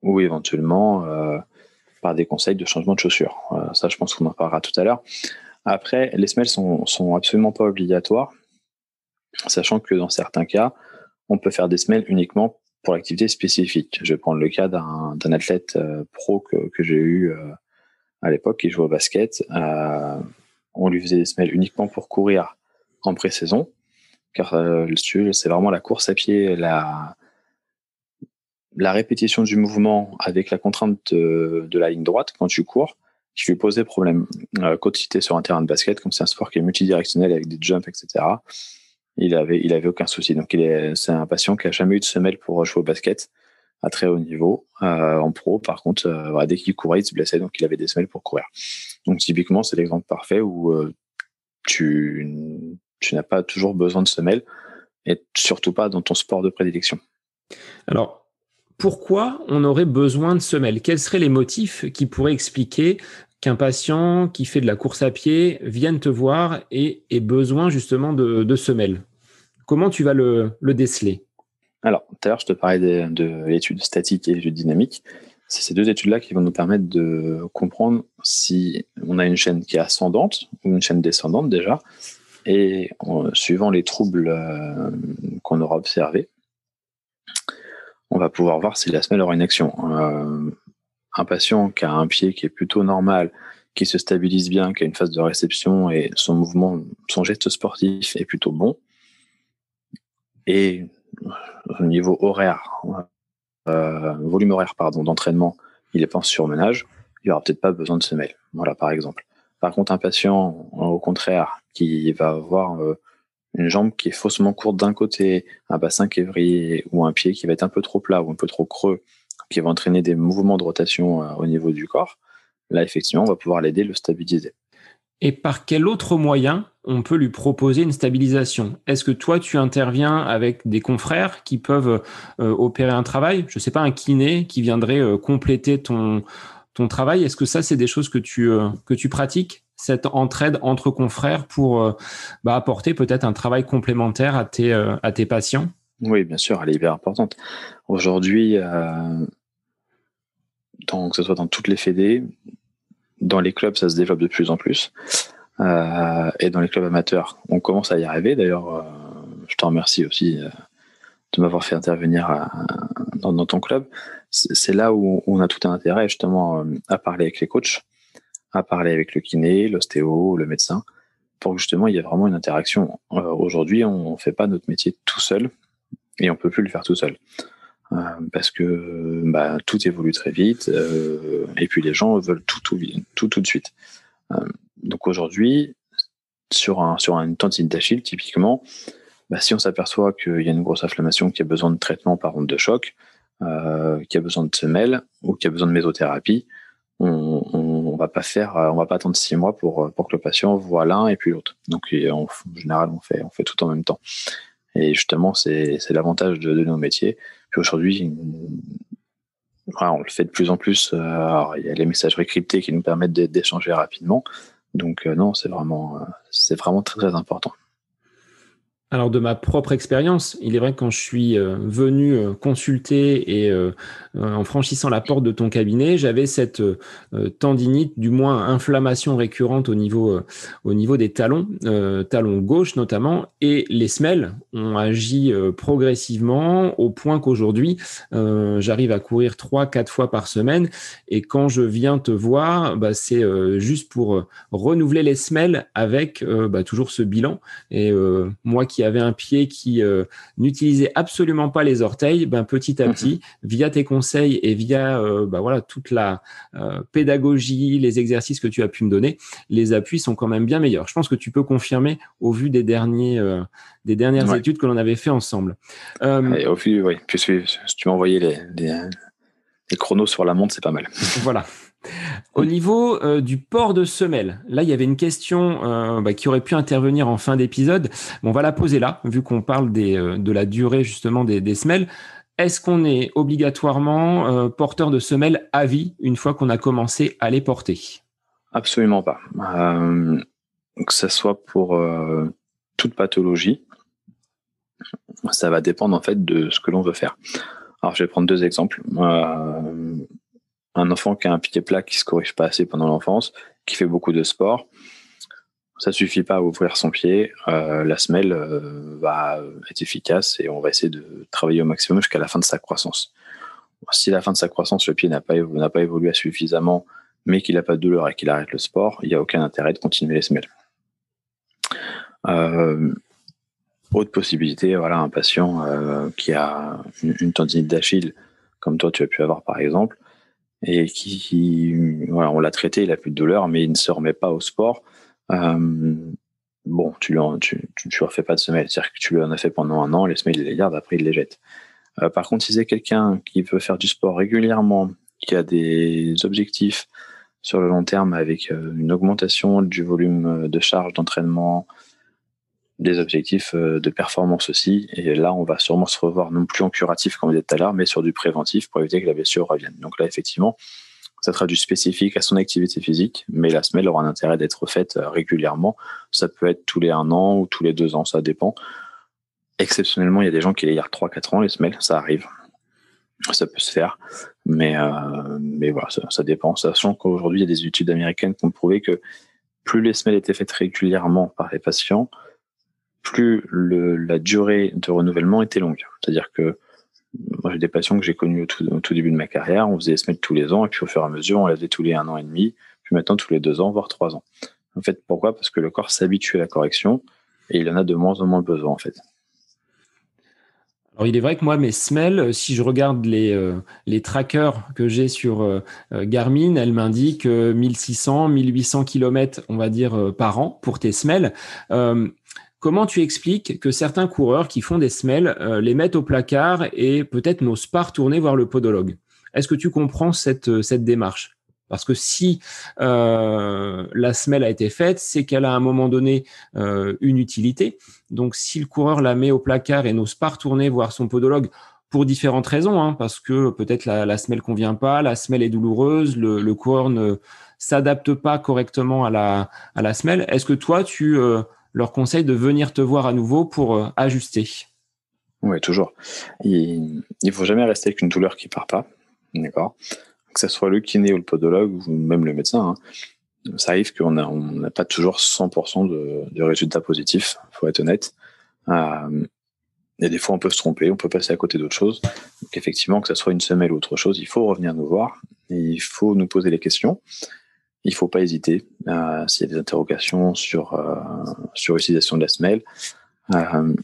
ou éventuellement euh, par des conseils de changement de chaussures. ça, je pense qu'on en parlera tout à l'heure. Après, les semelles sont, sont absolument pas obligatoires, sachant que dans certains cas, on peut faire des semelles uniquement pour l'activité spécifique. Je vais prendre le cas d'un athlète pro que, que j'ai eu à l'époque, il jouait au basket. Euh, on lui faisait des semelles uniquement pour courir en pré-saison, car euh, c'est vraiment la course à pied, la, la répétition du mouvement avec la contrainte de, la ligne droite quand tu cours qui lui posait problème. Euh, quand il était sur un terrain de basket, comme c'est un sport qui est multidirectionnel avec des jumps, etc., il avait, il avait aucun souci. Donc, est, c'est un patient qui a jamais eu de semelle pour jouer au basket à très haut niveau. Euh, en pro, par contre, euh, dès qu'il courait, il se blessait, donc il avait des semelles pour courir. Donc typiquement, c'est l'exemple parfait où euh, tu n'as pas toujours besoin de semelles, et surtout pas dans ton sport de prédilection. Alors, pourquoi on aurait besoin de semelles? Quels seraient les motifs qui pourraient expliquer qu'un patient qui fait de la course à pied vienne te voir et ait besoin justement de, semelles? Comment tu vas le déceler? Alors, tout à l'heure, je te parlais de, l'étude statique et l'étude dynamique. C'est ces deux études-là qui vont nous permettre de comprendre si on a une chaîne qui est ascendante ou une chaîne descendante déjà. Et suivant les troubles euh, qu'on aura observés, on va pouvoir voir si la semelle aura une action. Euh, un patient qui a un pied qui est plutôt normal, qui se stabilise bien, qui a une phase de réception et son mouvement, son geste sportif est plutôt bon, et niveau horaire, euh, volume horaire pardon d'entraînement, il est pas en surmenage, il n'y aura peut-être pas besoin de semelle. Voilà par exemple. Par contre, un patient, au contraire, qui va avoir euh, une jambe qui est faussement courte d'un côté, un bassin qui est vrillé ou un pied qui va être un peu trop plat ou un peu trop creux, qui va entraîner des mouvements de rotation euh, au niveau du corps, là effectivement, on va pouvoir l'aider, le stabiliser. Et par quel autre moyen on peut lui proposer une stabilisation? Est-ce que toi, tu interviens avec des confrères qui peuvent euh, opérer un travail? Je ne sais pas, un kiné qui viendrait euh, compléter ton, travail. Est-ce que ça, c'est des choses que tu, euh, pratiques? Cette entraide entre confrères pour bah, apporter peut-être un travail complémentaire à tes, à tes patients? Oui, bien sûr, elle est hyper importante. Aujourd'hui, que ce soit dans toutes les fédés, dans les clubs, ça se développe de plus en plus. Euh, et dans les clubs amateurs, on commence à y arriver. D'ailleurs, euh, je te remercie aussi euh, de m'avoir fait intervenir dans, ton club. C'est là où on a tout un intérêt justement à parler avec les coachs, à parler avec le kiné, l'ostéo, le médecin, pour que justement il y ait vraiment une interaction. Aujourd'hui, on ne fait pas notre métier tout seul et on peut plus le faire tout seul. Euh, parce que bah, tout évolue très vite euh, et puis les gens veulent tout tout tout, tout de suite. Euh, donc aujourd'hui, sur, un, sur une tendine d'Achille, typiquement, bah, si on s'aperçoit qu'il y a une grosse inflammation qui a besoin de traitement par onde de choc, qui a besoin de semelles ou qui a besoin de mésothérapie, on, on, va pas faire, on va attendre six mois pour, que le patient voit l'un et puis l'autre. Donc en général, on fait, on fait tout en même temps. Et justement, c'est l'avantage de, de, nos métiers. Aujourd'hui, on le fait de plus en plus. Euh, il y a les messageries cryptées qui nous permettent d'échanger rapidement. Donc euh, non, c'est vraiment, euh, c'est vraiment très très important. Alors de ma propre expérience, il est vrai que quand je suis euh, venu euh, consulter et euh, en franchissant la porte de ton cabinet, j'avais cette tendinite, du moins inflammation récurrente au niveau au niveau des talons, talons gauche notamment, et les semelles ont agi progressivement au point qu'aujourd'hui j'arrive à courir trois quatre fois par semaine. Et quand je viens te voir, bah, c'est juste pour renouveler les semelles avec bah, toujours ce bilan. Et moi qui avait un pied qui euh, n'utilisait absolument pas les orteils, ben, petit à mhm. petit, via tes conseils et via euh, ben, voilà, toute la euh, pédagogie, les exercices que tu as pu me donner, les appuis sont quand même bien meilleurs. Je pense que tu peux confirmer au vu des, derniers, des dernières études que l'on avait fait ensemble. au vu, oui. Puis, si tu m'as envoyé les, les chronos sur la montre, c'est pas mal. Voilà. Au niveau euh, du port de semelle, là, il y avait une question euh, bah, qui aurait pu intervenir en fin d'épisode. on va la poser là, vu qu'on parle des, euh, de la durée justement des, semelles. Est-ce qu'on est obligatoirement porteur de semelles à vie une fois qu'on a commencé à les porter? Absolument pas. que ce soit pour toute pathologie, ça va dépendre en fait de ce que l'on veut faire. Alors, je vais prendre deux exemples un enfant qui a un pied plat qui se corrige pas assez pendant l'enfance, qui fait beaucoup de sport, ça suffit pas à ouvrir son pied. Euh, la semelle euh, va être efficace et on va essayer de travailler au maximum jusqu'à la fin de sa croissance. Si la fin de sa croissance, le pied n'a pas, évolué suffisamment, mais qu'il n'a pas de douleur et qu'il arrête le sport, il n'y a aucun intérêt de continuer les semelles. Euh, autre possibilité, voilà, un patient qui a une tendinite d'Achille, comme toi tu as pu avoir par exemple, et qui, voilà, on l'a traité, il a plus de douleur, mais il ne se remet pas au sport. Euh, bon, tu ne tu, tu, refais pas de semelle, c'est-à-dire que tu lui en as fait pendant un an, les semelles il les garde, après il les jette. Euh, par contre, si c'est quelqu'un qui veut faire du sport régulièrement, qui a des objectifs sur le long terme avec euh, une augmentation du volume de charge d'entraînement, des objectifs euh, de performance aussi. Et là, on va sûrement se revoir non plus en curatif, comme on disait tout à l'heure, mais sur du préventif pour éviter que la blessure revienne. Donc là, effectivement, ça sera du spécifique à son activité physique, mais la semelle aura un intérêt d'être faite euh, régulièrement. Ça peut être tous les un an ou tous les deux ans, ça dépend. Exceptionnellement, il y a des gens qui les gardent 3-4 ans, les semelles, ça arrive. Ça peut se faire, mais, euh, mais voilà, ça, ça dépend. Sachant qu'aujourd'hui, il y a des études américaines qui ont prouvé que plus les semelles étaient faites régulièrement par les patients, plus la durée de renouvellement était longue. C'est-à-dire que moi, j'ai des patients que j'ai connus au tout, début de ma carrière, on faisait mettre tous les ans, et puis au fur et à mesure, on les faisait tous les un an et demi, puis maintenant tous les deux ans, voire trois ans. En fait, pourquoi? Parce que le corps s'habitue à la correction, et il en a de moins en moins besoin, en fait. Alors, il est vrai que moi, mes semelles, si je regarde les, euh, les trackers que j'ai sur euh, euh, Garmin, elles m'indiquent 1600, 1800 km, on va dire, par an pour tes semelles. Comment tu expliques que certains coureurs qui font des semelles euh, les mettent au placard et peut-être n'osent pas retourner voir le podologue? Est-ce que tu comprends cette, euh, cette démarche? Parce que si euh, la semelle a été faite, c'est qu'elle a à un moment donné une utilité. Donc si le coureur la met au placard et n'ose pas retourner voir son podologue, pour différentes raisons, hein, parce que peut-être la, la semelle convient pas, la semelle est douloureuse, le, le coureur ne s'adapte pas correctement à la, à la semelle. Est-ce que toi, tu leur conseille de venir te voir à nouveau pour euh, ajuster. Oui, toujours. Il ne faut jamais rester avec une douleur qui part pas. D'accord? Que ce soit le kiné ou le podologue ou même le médecin. Hein. Ça arrive qu'on n'a pas toujours 100% de, résultats positifs, faut être honnête. Euh, et des fois, on peut se tromper, on peut passer à côté d'autres choses. Donc, effectivement, que ce soit une semelle ou autre chose, il faut revenir nous voir. Et il faut nous poser les questions il faut pas hésiter euh, s'il y a des interrogations sur euh, sur l'utilisation de la semelle. Euh,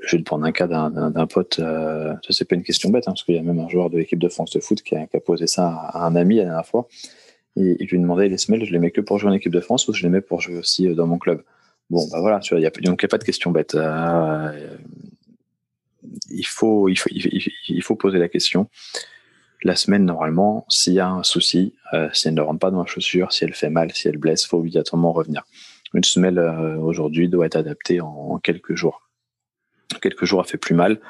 je vais te prendre un cas d'un pote, ça c'est pas une question bête, hein, parce qu'il y a même un joueur de l'équipe de France de foot qui a, posé ça à un ami la dernière fois. Et il lui demandait les semelles, je les mets que pour jouer en équipe de France ou je les mets pour jouer aussi dans mon club. Bon, bah voilà, donc il n'y a pas de question bête. il, faut, il, faut, il, faut poser la question la semaine, normalement, s'il y a un souci, euh, si elle ne rentre pas dans la chaussure, si elle fait mal, si elle blesse, faut obligatoirement revenir. Une semelle euh, aujourd'hui doit être adaptée en, quelques jours. Quelques jours, elle fait plus mal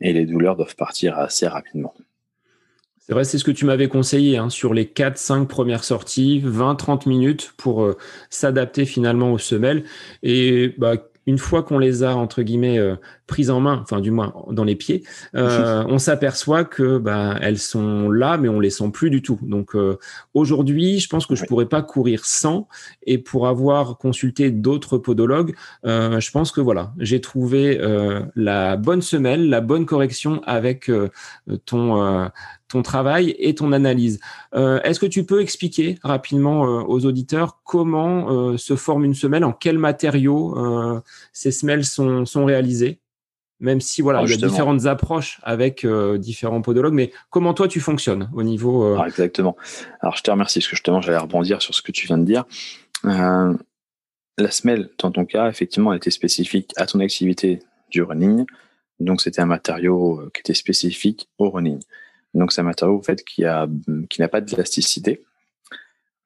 et les douleurs doivent partir assez rapidement. C'est vrai, c'est ce que tu m'avais conseillé hein, sur les 4-5 premières sorties, 20-30 minutes pour euh, s'adapter finalement aux semelles. Et bah, une fois qu'on les a entre guillemets euh, prises en main, enfin du moins dans les pieds, euh, on s'aperçoit que bah, elles sont là, mais on les sent plus du tout. Donc euh, aujourd'hui, je pense que je pourrais pas courir sans. Et pour avoir consulté d'autres podologues, je pense que voilà, j'ai trouvé la bonne semelle, la bonne correction avec ton ton travail et ton analyse. Euh, est-ce que tu peux expliquer rapidement euh, aux auditeurs comment euh, se forme une semelle, en quels matériaux ces semelles sont, sont réalisées? Même si voilà, il y a différentes approches avec différents podologues, mais comment toi tu fonctionnes au niveau ah, Exactement. Alors je te remercie parce que justement j'allais rebondir sur ce que tu viens de dire. la semelle, dans ton cas, effectivement, elle était spécifique à ton activité du running, donc c'était un matériau qui était spécifique au running. Donc c'est un matériau en fait qui a qui n'a pas d'élasticité,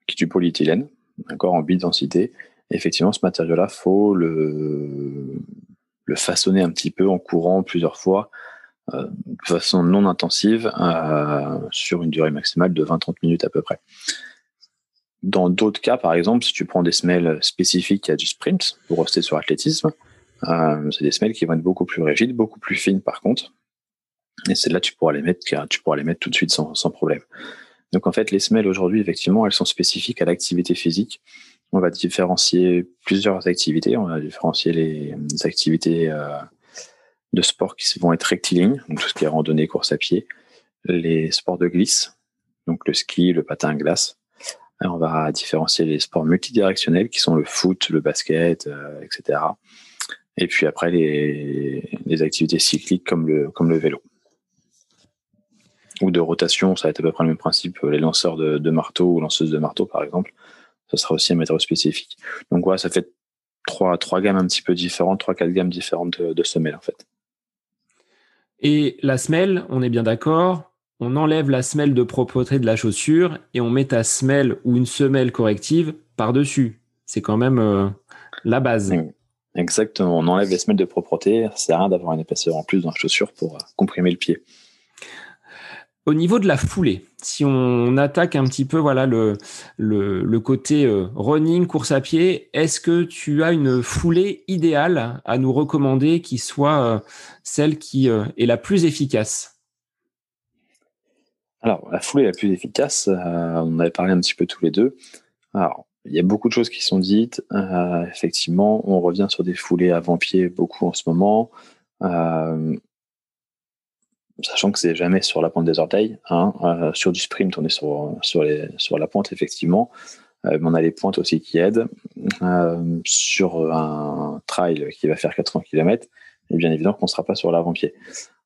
qui est du polyéthylène, d'accord, en basse densité. effectivement, ce matériau-là, faut le le façonner un petit peu en courant plusieurs fois euh, de façon non intensive euh, sur une durée maximale de 20-30 minutes à peu près. Dans d'autres cas, par exemple, si tu prends des semelles spécifiques à du sprint pour rester sur l'athlétisme, euh, c'est des semelles qui vont être beaucoup plus rigides, beaucoup plus fines par contre, et celles-là, tu pourras les mettre, tu pourras les mettre tout de suite sans, sans problème. Donc en fait, les semelles aujourd'hui, effectivement, elles sont spécifiques à l'activité physique. On va différencier plusieurs activités. On va différencier les, activités euh, de sport qui vont être rectilignes, donc tout ce qui est randonnée, course à pied, les sports de glisse, donc le ski, le patin à glace. On va différencier les sports multidirectionnels qui sont le foot, le basket, euh, etc. Et puis après les, activités cycliques comme le, comme le vélo ou de rotation, ça va être à peu près le même principe. Les lanceurs de, marteau ou lanceuses de marteau, par exemple, ça sera aussi un matériau spécifique. Donc voilà, ça fait trois, trois gammes un petit peu différentes, trois, quatre gammes différentes de, semelles en fait. Et la semelle, on est bien d'accord, on enlève la semelle de propreté de la chaussure et on met ta semelle ou une semelle corrective par-dessus. C'est quand même euh, la base. Exactement, on enlève les semelles de propreté, ça sert à rien d'avoir une épaisseur en plus dans la chaussure pour euh, comprimer le pied. Au niveau de la foulée, si on attaque un petit peu voilà le, le, côté euh, running, course à pied, est-ce que tu as une foulée idéale à nous recommander qui soit euh, celle qui euh, est la plus efficace? Alors, la foulée la plus efficace, on avait parlé un petit peu tous les deux. Alors, il y a beaucoup de choses qui sont dites. effectivement, on revient sur des foulées avant-pied beaucoup en ce moment sachant que c'est jamais sur la pointe des orteils. Hein. Euh, sur du sprint, on est sur, sur, les, sur la pointe, effectivement. Euh, mais on a les pointes aussi qui aident. Euh, sur un trail qui va faire 80 km, et bien évidemment qu'on ne sera pas sur l'avant-pied.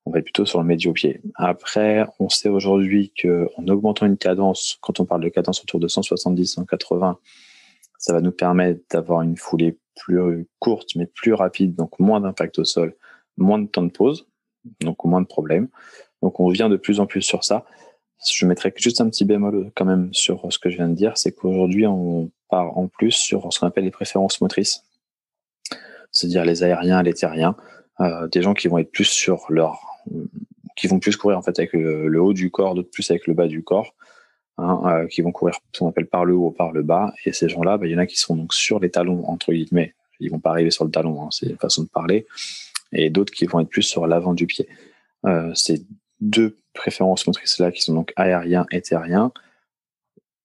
On va être plutôt sur le médio-pied. Après, on sait aujourd'hui qu'en augmentant une cadence, quand on parle de cadence autour de 170, 180, ça va nous permettre d'avoir une foulée plus courte, mais plus rapide, donc moins d'impact au sol, moins de temps de pause donc moins de problèmes. Donc on vient de plus en plus sur ça. Je mettrais juste un petit bémol quand même sur ce que je viens de dire, c'est qu'aujourd'hui on part en plus sur ce qu'on appelle les préférences motrices, c'est-à-dire les aériens, les terriens, euh, des gens qui vont être plus sur leur, qui vont plus courir en fait avec le, haut du corps, d'autres plus avec le bas du corps, hein, euh, qui vont courir ce qu'on appelle par le haut ou par le bas. Et ces gens-là, bah, il y en a qui sont donc sur les talons entre guillemets, ils vont pas arriver sur le talon, hein, c'est une façon de parler et d'autres qui vont être plus sur l'avant du pied. Euh, ces deux préférences motrices-là, qui sont donc aérien et terrien,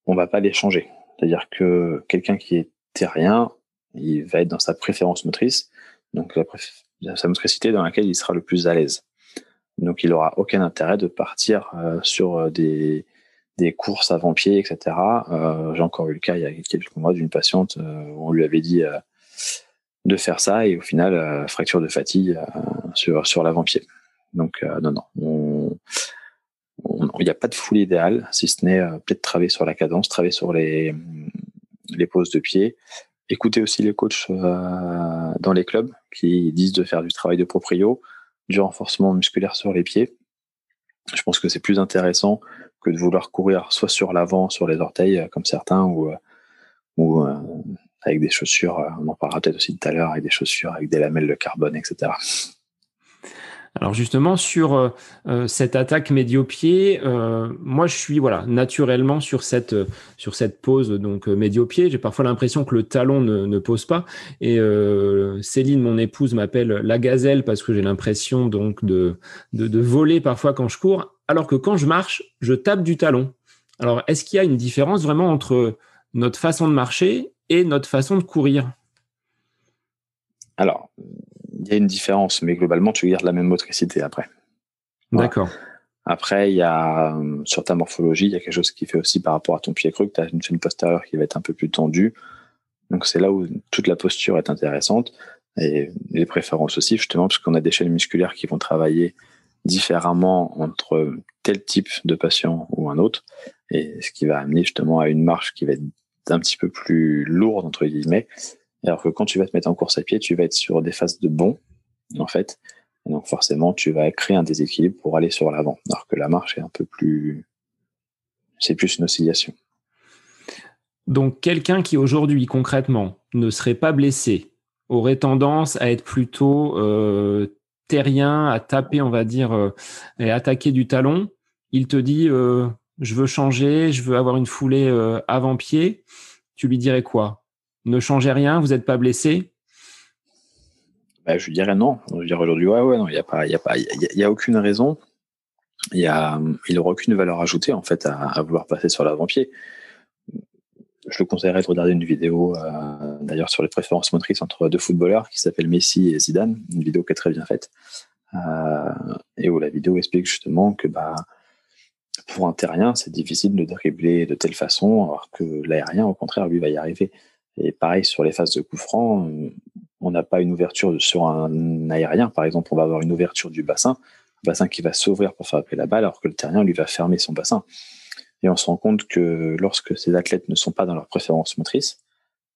on va pas les changer. C'est-à-dire que quelqu'un qui est terrien, il va être dans sa préférence motrice, donc sa motricité dans laquelle il sera le plus à l'aise. Donc il aura aucun intérêt de partir euh, sur euh, des, courses avant-pied, etc. J'ai encore eu le cas il y a quelques mois d'une patiente, où on lui avait dit de faire ça et au final euh, fracture de fatigue euh, sur sur l'avant-pied. Donc euh, non non, il n'y a pas de foulée idéale si ce n'est peut-être travailler sur la cadence, travailler sur les les poses de pied. Écoutez aussi les coachs dans les clubs qui disent de faire du travail de proprio, du renforcement musculaire sur les pieds. Je pense que c'est plus intéressant que de vouloir courir soit sur l'avant, sur les orteils, comme certains, ou, ou avec des chaussures, euh, on en parlera peut-être aussi tout à l'heure, avec des chaussures avec des lamelles de carbone, etc. Alors justement sur euh, euh, cette attaque médio-pied, moi je suis voilà naturellement sur cette sur cette pose donc médio-pied. J'ai parfois l'impression que le talon ne, ne pose pas. Et Céline, mon épouse, m'appelle la gazelle parce que j'ai l'impression donc de, de voler parfois quand je cours, alors que quand je marche, je tape du talon. Alors est-ce qu'il y a une différence vraiment entre notre façon de marcher et notre façon de courir Alors il y a une différence, mais globalement, tu gardes la même motricité après. D'accord. Après, il y a sur ta morphologie, il y a quelque chose qui fait aussi par rapport à ton pied creux, que tu as une chaîne postérieure qui va être un peu plus tendue. Donc c'est là où toute la posture est intéressante et les préférences aussi, justement, parce qu'on a des chaînes musculaires qui vont travailler différemment entre tel type de patient ou un autre, et ce qui va amener justement à une marche qui va être un petit peu plus lourde entre guillemets, alors que quand tu vas te mettre en course à pied, tu vas être sur des phases de bond, en fait. donc forcément, tu vas créer un déséquilibre pour aller sur l'avant. Alors que la marche est un peu plus... C'est plus une oscillation. Donc quelqu'un qui aujourd'hui, concrètement, ne serait pas blessé, aurait tendance à être plutôt euh, terrien, à taper, on va dire, euh, et attaquer du talon. Il te dit, euh, je veux changer, je veux avoir une foulée avant-pied. Tu lui dirais quoi? Ne changez rien, vous n'êtes pas blessé? Bah, Je dirais non. Je dirais aujourd'hui, ouais, ouais, non, il n'y a, y a, pas, y a, aucune raison. Y a, il n'aura aucune valeur ajoutée en fait à, vouloir passer sur l'avant-pied. Je le conseillerais de regarder une vidéo euh, d'ailleurs sur les préférences motrices entre deux footballeurs qui s'appelle Messi et Zidane, une vidéo qui est très bien faite. Euh, et où la vidéo explique justement que bah, pour un terrien, c'est difficile de dribbler de telle façon, alors que l'aérien, au contraire, lui va y arriver. Et pareil sur les phases de coup franc, on n'a pas une ouverture sur un aérien, par exemple, on va avoir une ouverture du bassin, un bassin qui va s'ouvrir pour faire appeler la balle, alors que le terrien lui va fermer son bassin. Et on se rend compte que lorsque ces athlètes ne sont pas dans leur préférence motrice,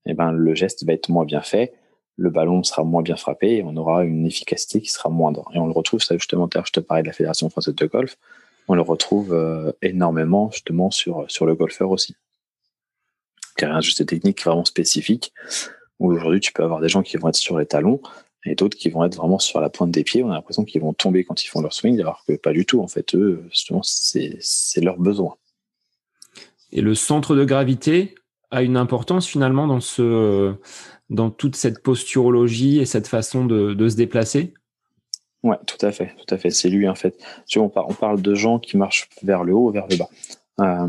eh ben le geste va être moins bien fait, le ballon sera moins bien frappé et on aura une efficacité qui sera moindre. Et on le retrouve, ça justement, je te parlais de la Fédération française de golf, on le retrouve euh, énormément justement sur, le golfeur aussi un juste technique vraiment spécifique. Aujourd'hui, tu peux avoir des gens qui vont être sur les talons et d'autres qui vont être vraiment sur la pointe des pieds. On a l'impression qu'ils vont tomber quand ils font leur swing, alors que pas du tout. En fait, eux, justement, c'est leur besoin. Et le centre de gravité a une importance finalement dans toute cette posturologie et cette façon de se déplacer? Ouais, tout à fait, tout à fait. C'est lui en fait. On, parle de gens qui marchent vers le haut vers le bas. Euh,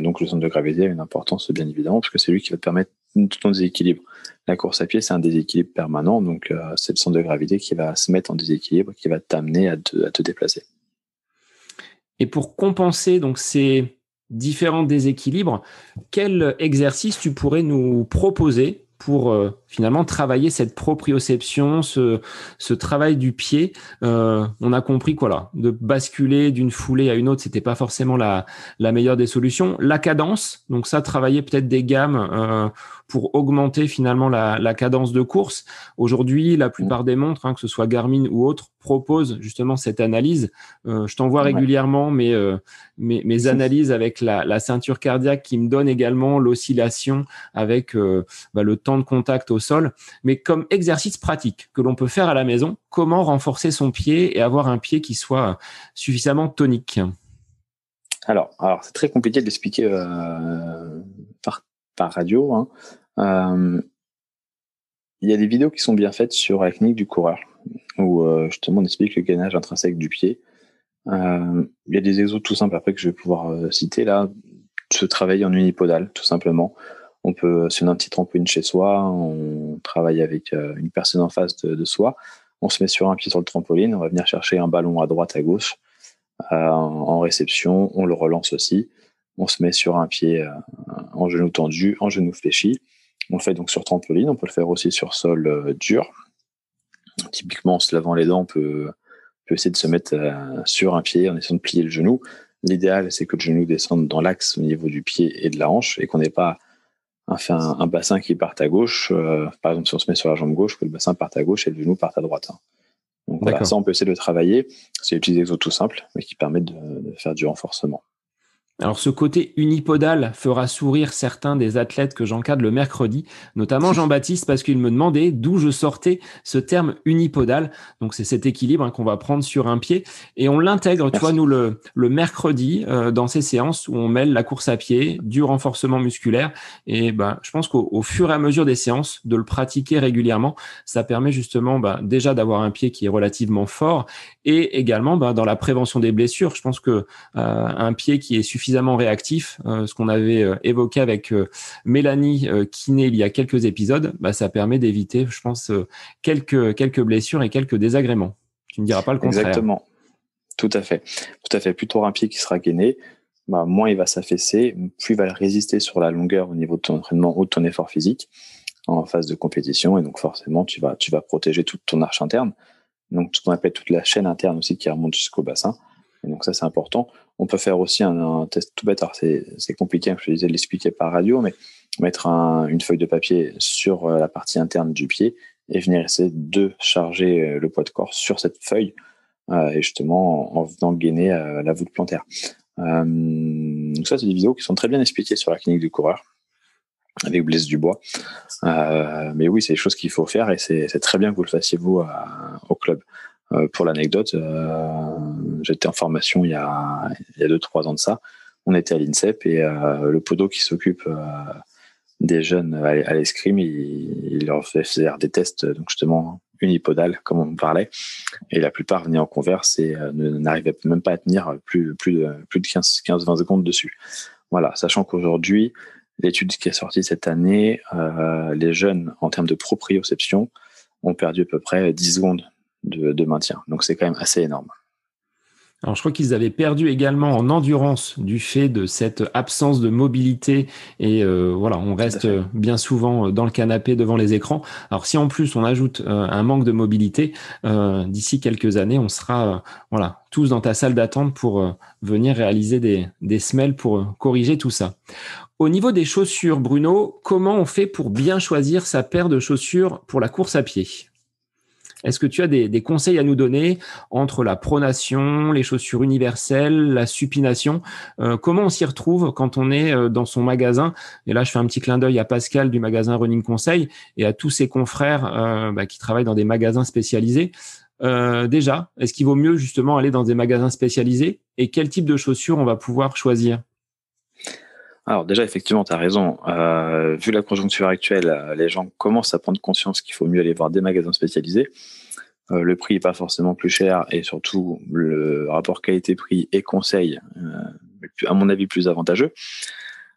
donc le centre de gravité a une importance bien évidemment parce que c'est lui qui va te permettre tout ton déséquilibre. La course à pied, c'est un déséquilibre permanent, donc euh, c'est le centre de gravité qui va se mettre en déséquilibre, qui va t'amener à te, à te déplacer. Et pour compenser donc ces différents déséquilibres, quel exercice tu pourrais nous proposer pour euh, finalement travailler cette proprioception, ce, travail du pied. Euh, on a compris quoi là, de basculer d'une foulée à une autre, c'était pas forcément la, meilleure des solutions. La cadence, donc ça, travailler peut-être des gammes euh, pour augmenter finalement la, cadence de course. Aujourd'hui, la plupart des montres, hein, que ce soit Garmin ou autres, proposent justement cette analyse. Euh, je t'envoie régulièrement mes, euh, mes, mes, analyses avec la, la, ceinture cardiaque qui me donne également l'oscillation avec euh, bah, le temps de contact au sol. Mais comme exercice pratique que l'on peut faire à la maison, comment renforcer son pied et avoir un pied qui soit suffisamment tonique? Alors, alors c'est très compliqué de l'expliquer par par radio. Hein. Il y a des vidéos qui sont bien faites sur la clinique du coureur, où euh, justement on explique le gainage intrinsèque du pied. Euh, il y a des exos tout simples après que je vais pouvoir citer là. Se travailler en unipodal, tout simplement. On peut se un petit trampoline chez soi, on travaille avec une personne en face de, soi, on se met sur un pied sur le trampoline, on va venir chercher un ballon à droite, à gauche, en réception, on le relance aussi on se met sur un pied euh, en genou tendu, en genou fléchi. On le fait donc sur trampoline, on peut le faire aussi sur sol euh, dur. Typiquement, en se lavant les dents, on peut, essayer de se mettre euh, sur un pied en essayant de plier le genou. L'idéal, c'est que le genou descende dans l'axe au niveau du pied et de la hanche et qu'on n'ait pas un, un, bassin qui parte à gauche. par exemple, si on se met sur la jambe gauche, que le bassin parte à gauche et le genou parte à droite. Hein. Donc voilà, ça, on peut essayer de travailler. C'est des petits exos tout simples, mais qui permettent de faire du renforcement. Alors ce côté unipodal fera sourire certains des athlètes que j'encadre le mercredi, notamment Jean-Baptiste parce qu'il me demandait d'où je sortais ce terme unipodal. Donc c'est cet équilibre hein, qu'on va prendre sur un pied et on l'intègre, tu vois, nous le, le mercredi euh, dans ces séances où on mêle la course à pied, du renforcement musculaire et ben je pense qu'au fur et à mesure des séances, de le pratiquer régulièrement, ça permet justement bah, déjà d'avoir un pied qui est relativement fort et également bah, dans la prévention des blessures. Je pense que euh, un pied qui est suffisamment suffisamment réactif, euh, ce qu'on avait euh, évoqué avec euh, Mélanie Kiné il y a quelques épisodes, bah, ça permet d'éviter, je pense, quelques, quelques blessures et quelques désagréments. Tu ne diras pas le contraire. Exactement. Tout à fait. Tout à fait. Plutôt un pied qui sera gainé, bah, moins il va s'affaisser, plus il va résister sur la longueur au niveau de ton entraînement ou de ton effort physique en phase de compétition. Et donc, forcément, tu vas, tu vas protéger toute ton arche interne. Donc, ce qu'on appelle toute la chaîne interne aussi qui remonte jusqu'au bassin. Et donc, ça, c'est important. On peut faire aussi un, test tout bête. Alors, c'est compliqué, je disais de l'expliquer par radio, mais mettre une feuille de papier sur euh, la partie interne du pied et venir essayer de charger euh, le poids de corps sur cette feuille euh, et justement en, venant gainer la voûte plantaire. donc ça, c'est des vidéos qui sont très bien expliquées sur la clinique du coureur avec Blaise Dubois. mais oui, c'est des choses qu'il faut faire et c'est très bien que vous le fassiez vous au club. Pour l'anecdote, j'étais en formation il y a il y a deux trois ans de ça. On était à l'INSEP et euh, le podo qui s'occupe des jeunes à l'escrime, il, leur faisait des tests donc justement unipodal comme on parlait et la plupart venaient en converse et n'arrivaient même pas à tenir plus plus de plus de 15 15 20 secondes dessus. Voilà, sachant qu'aujourd'hui l'étude qui est sortie cette année, les jeunes en termes de proprioception ont perdu à peu près 10 secondes de, maintien. Donc c'est quand même assez énorme. Alors, je crois qu'ils avaient perdu également en endurance du fait de cette absence de mobilité et euh, voilà, on reste bien souvent dans le canapé devant les écrans. Alors, si en plus on ajoute euh, un manque de mobilité, euh, d'ici quelques années, on sera voilà tous dans ta salle d'attente pour venir réaliser des, des semelles pour corriger tout ça. Au niveau des chaussures, Bruno, comment on fait pour bien choisir sa paire de chaussures pour la course à pied? Est-ce que tu as des, conseils à nous donner entre la pronation, les chaussures universelles, la supination euh, Comment on s'y retrouve quand on est euh, dans son magasin? Et là, je fais un petit clin d'œil à Pascal du magasin Running Conseil et à tous ses confrères euh, bah, qui travaillent dans des magasins spécialisés. déjà, est-ce qu'il vaut mieux justement aller dans des magasins spécialisés? Et quel type de chaussures on va pouvoir choisir? Alors déjà, effectivement, tu as raison. Euh, vu la conjoncture actuelle, euh, les gens commencent à prendre conscience qu'il faut mieux aller voir des magasins spécialisés. Euh, le prix n'est pas forcément plus cher et surtout le rapport qualité-prix et conseil, euh, à mon avis, plus avantageux.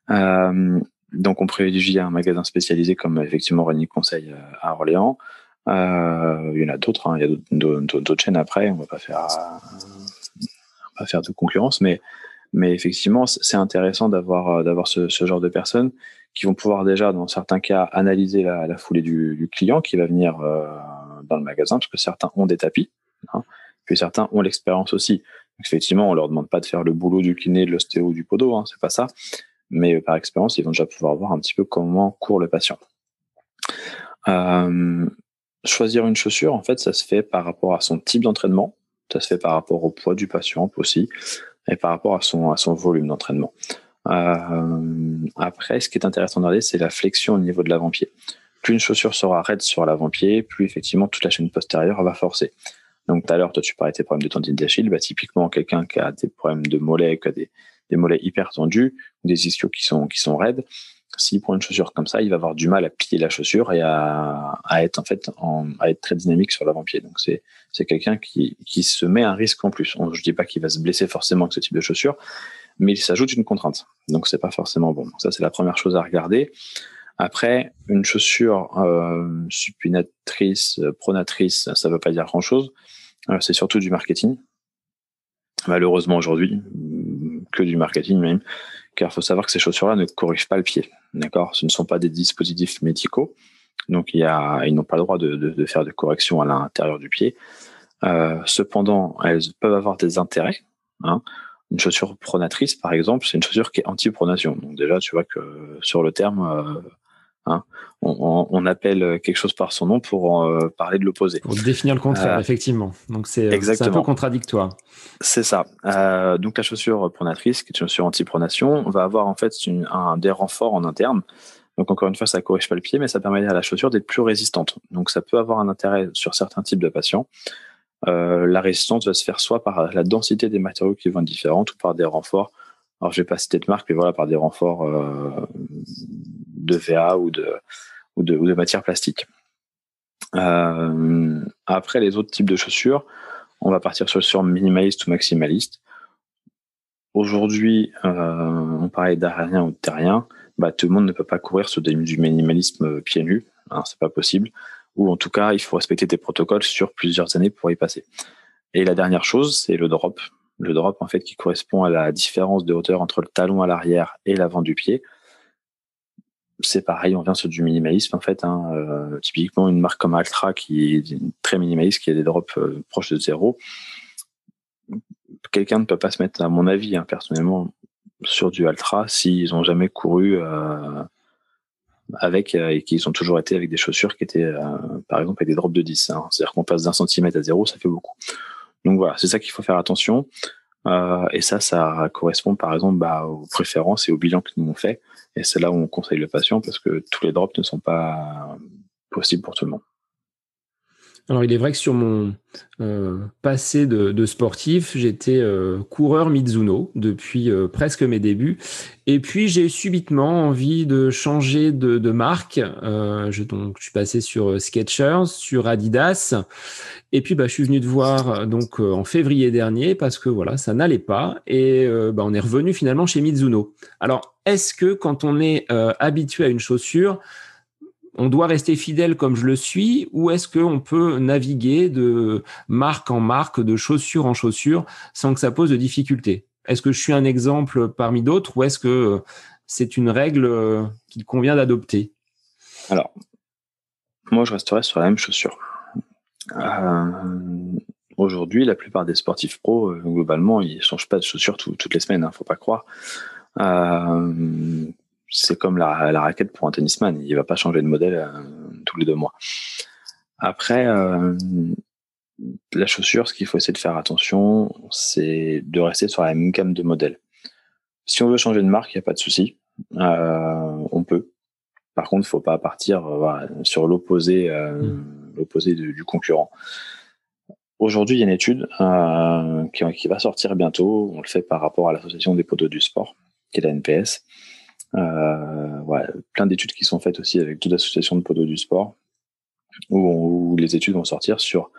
Euh, donc on privilégie un magasin spécialisé comme effectivement René Conseil à Orléans. il y en a d'autres, hein. il y a d'autres chaînes après, on va pas faire, va faire de concurrence, mais mais effectivement, c'est intéressant d'avoir euh, d'avoir ce, genre de personnes qui vont pouvoir déjà, dans certains cas, analyser la, foulée du, client qui va venir euh, dans le magasin, parce que certains ont des tapis, hein, puis certains ont l'expérience aussi. Effectivement, on leur demande pas de faire le boulot du kiné, de l'ostéo, du podo, hein, c'est pas ça. Mais euh, par expérience, ils vont déjà pouvoir voir un petit peu comment court le patient. Choisir une chaussure, en fait, ça se fait par rapport à son type d'entraînement, ça se fait par rapport au poids du patient aussi et par rapport à son, à son volume d'entraînement. Euh, après, ce qui est intéressant de regarder, c'est la flexion au niveau de l'avant-pied. Plus une chaussure sera raide sur l'avant-pied, plus effectivement toute la chaîne postérieure va forcer. Donc tout à l'heure, toi tu parlais des problèmes de tendine d'Achille, bah, typiquement quelqu'un qui a des problèmes de mollets, qui a des, des mollets hyper tendus, ou des ischios qui sont, qui sont raides, s'il prend une chaussure comme ça, il va avoir du mal à plier la chaussure et à, être en fait à être très dynamique sur l'avant-pied. Donc c'est c'est quelqu'un qui qui se met un risque en plus. Je dis pas qu'il va se blesser forcément avec ce type de chaussure, mais il s'ajoute une contrainte. Donc c'est pas forcément bon. ça c'est la première chose à regarder. Après, une chaussure euh, supinatrice, pronatrice, ça veut pas dire grand chose. Euh, c'est surtout du marketing. Malheureusement aujourd'hui, que du marketing même car il faut savoir que ces chaussures-là ne corrigent pas le pied. D'accord? Ce ne sont pas des dispositifs médicaux, donc ils n'ont pas le droit de, faire de correction à l'intérieur du pied. Euh, cependant, elles peuvent avoir des intérêts. Hein. Une chaussure pronatrice, par exemple, c'est une chaussure qui est anti-pronation. Donc déjà, tu vois que sur le terme, euh, Hein. On, appelle quelque chose par son nom pour euh, parler de l'opposé. Pour définir le contraire, effectivement. Donc c'est un peu contradictoire. C'est ça. donc la chaussure pronatrice, qui est une chaussure anti-pronation, va avoir en fait un, des renforts en interne. Donc encore une fois, ça corrige pas le pied, mais ça permet à la chaussure d'être plus résistante. Donc ça peut avoir un intérêt sur certains types de patients. la résistance va se faire soit par la densité des matériaux qui vont être différentes ou par des renforts alors je vais pas citer de marque, mais voilà, par des renforts euh, de VA ou de, ou de, ou de matière plastique. Euh, après, les autres types de chaussures, on va partir sur chaussures minimalistes ou maximalistes. Aujourd'hui, euh, on parlait d'aérien ou de terrien, bah, tout le monde ne peut pas courir sur du minimalisme pieds nus, hein, c'est pas possible. Ou en tout cas, il faut respecter des protocoles sur plusieurs années pour y passer. Et la dernière chose, c'est le drop le drop en fait qui correspond à la différence de hauteur entre le talon à l'arrière et l'avant du pied. C'est pareil, on vient sur du minimalisme en fait. Hein, euh, typiquement une marque comme Altra qui est très minimaliste, qui a des drops euh, proches de zéro. Quelqu'un ne peut pas se mettre, à mon avis, hein, personnellement, sur du Altra s'ils n'ont jamais couru euh, avec et qu'ils ont toujours été avec des chaussures qui étaient, par exemple, avec des drops de 10. Hein. C'est-à-dire qu'on passe d'un centimètre à zéro, ça fait beaucoup. Donc voilà, c'est ça qu'il faut faire attention. Euh, et ça, ça correspond par exemple bah, aux préférences et aux bilans que nous on fait. Et c'est là où on conseille le patient parce que tous les drops ne sont pas possibles pour tout le monde. Alors, il est vrai que sur mon euh, passé de, sportif, j'étais euh, coureur Mizuno depuis euh, presque mes débuts. Et puis, j'ai subitement envie de changer de, marque. je, donc, je suis passé sur Skechers, sur Adidas. Et puis, bah, je suis venu te voir donc en février dernier parce que voilà, ça n'allait pas. Et bah, on est revenu finalement chez Mizuno. Alors, est-ce que quand on est habitué à une chaussure, on doit rester fidèle comme je le suis ou est-ce qu'on peut naviguer de marque en marque, de chaussure en chaussure sans que ça pose de difficultés? Est-ce que je suis un exemple parmi d'autres ou est-ce que c'est une règle euh, qu'il convient d'adopter? Alors, moi je resterai sur la même chaussure. Euh, aujourd'hui, la plupart des sportifs pros, euh, globalement, ils ne changent pas de chaussures toutes les semaines, ne hein, faut pas croire c'est comme la, la, raquette pour un tennisman, il va pas changer de modèle euh, tous les deux mois. Après, euh, la chaussure, ce qu'il faut essayer de faire attention, c'est de rester sur la même gamme de modèles. Si on veut changer de marque, il n'y a pas de souci, euh, on peut. Par contre, il faut pas partir sur l'opposé, mmh. l'opposé du concurrent. Aujourd'hui, il y a une étude qui, qui, va sortir bientôt. On le fait par rapport à l'association des poteaux du sport, qui est la NPS euh, plein d'études qui sont faites aussi avec toute l'association de poteaux du sport, où, les études vont sortir sur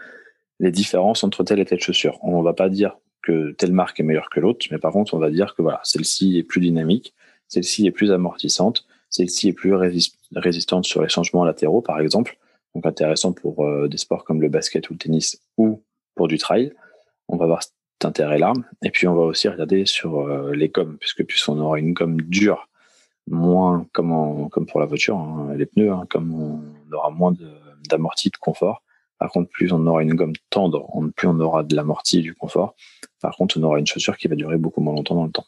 les différences entre telle et telle chaussure. On ne va pas dire que telle marque est meilleure que l'autre, mais par contre, on va dire que voilà, celle-ci est plus dynamique, celle-ci est plus amortissante, celle-ci est plus résistante sur les changements latéraux, par exemple. Donc intéressant pour euh, des sports comme le basket ou le tennis ou pour du trail. On va voir cet intérêt-là. Et puis on va aussi regarder sur euh, les gommes, puisque plus on aura une gomme dure moins comme, pour la voiture, hein, les pneus, hein, comme on aura moins d'amorti, de, confort. Par contre, plus on aura une gomme tendre, plus on aura de l'amorti et du confort. Par contre, on aura une chaussure qui va durer beaucoup moins longtemps dans le temps.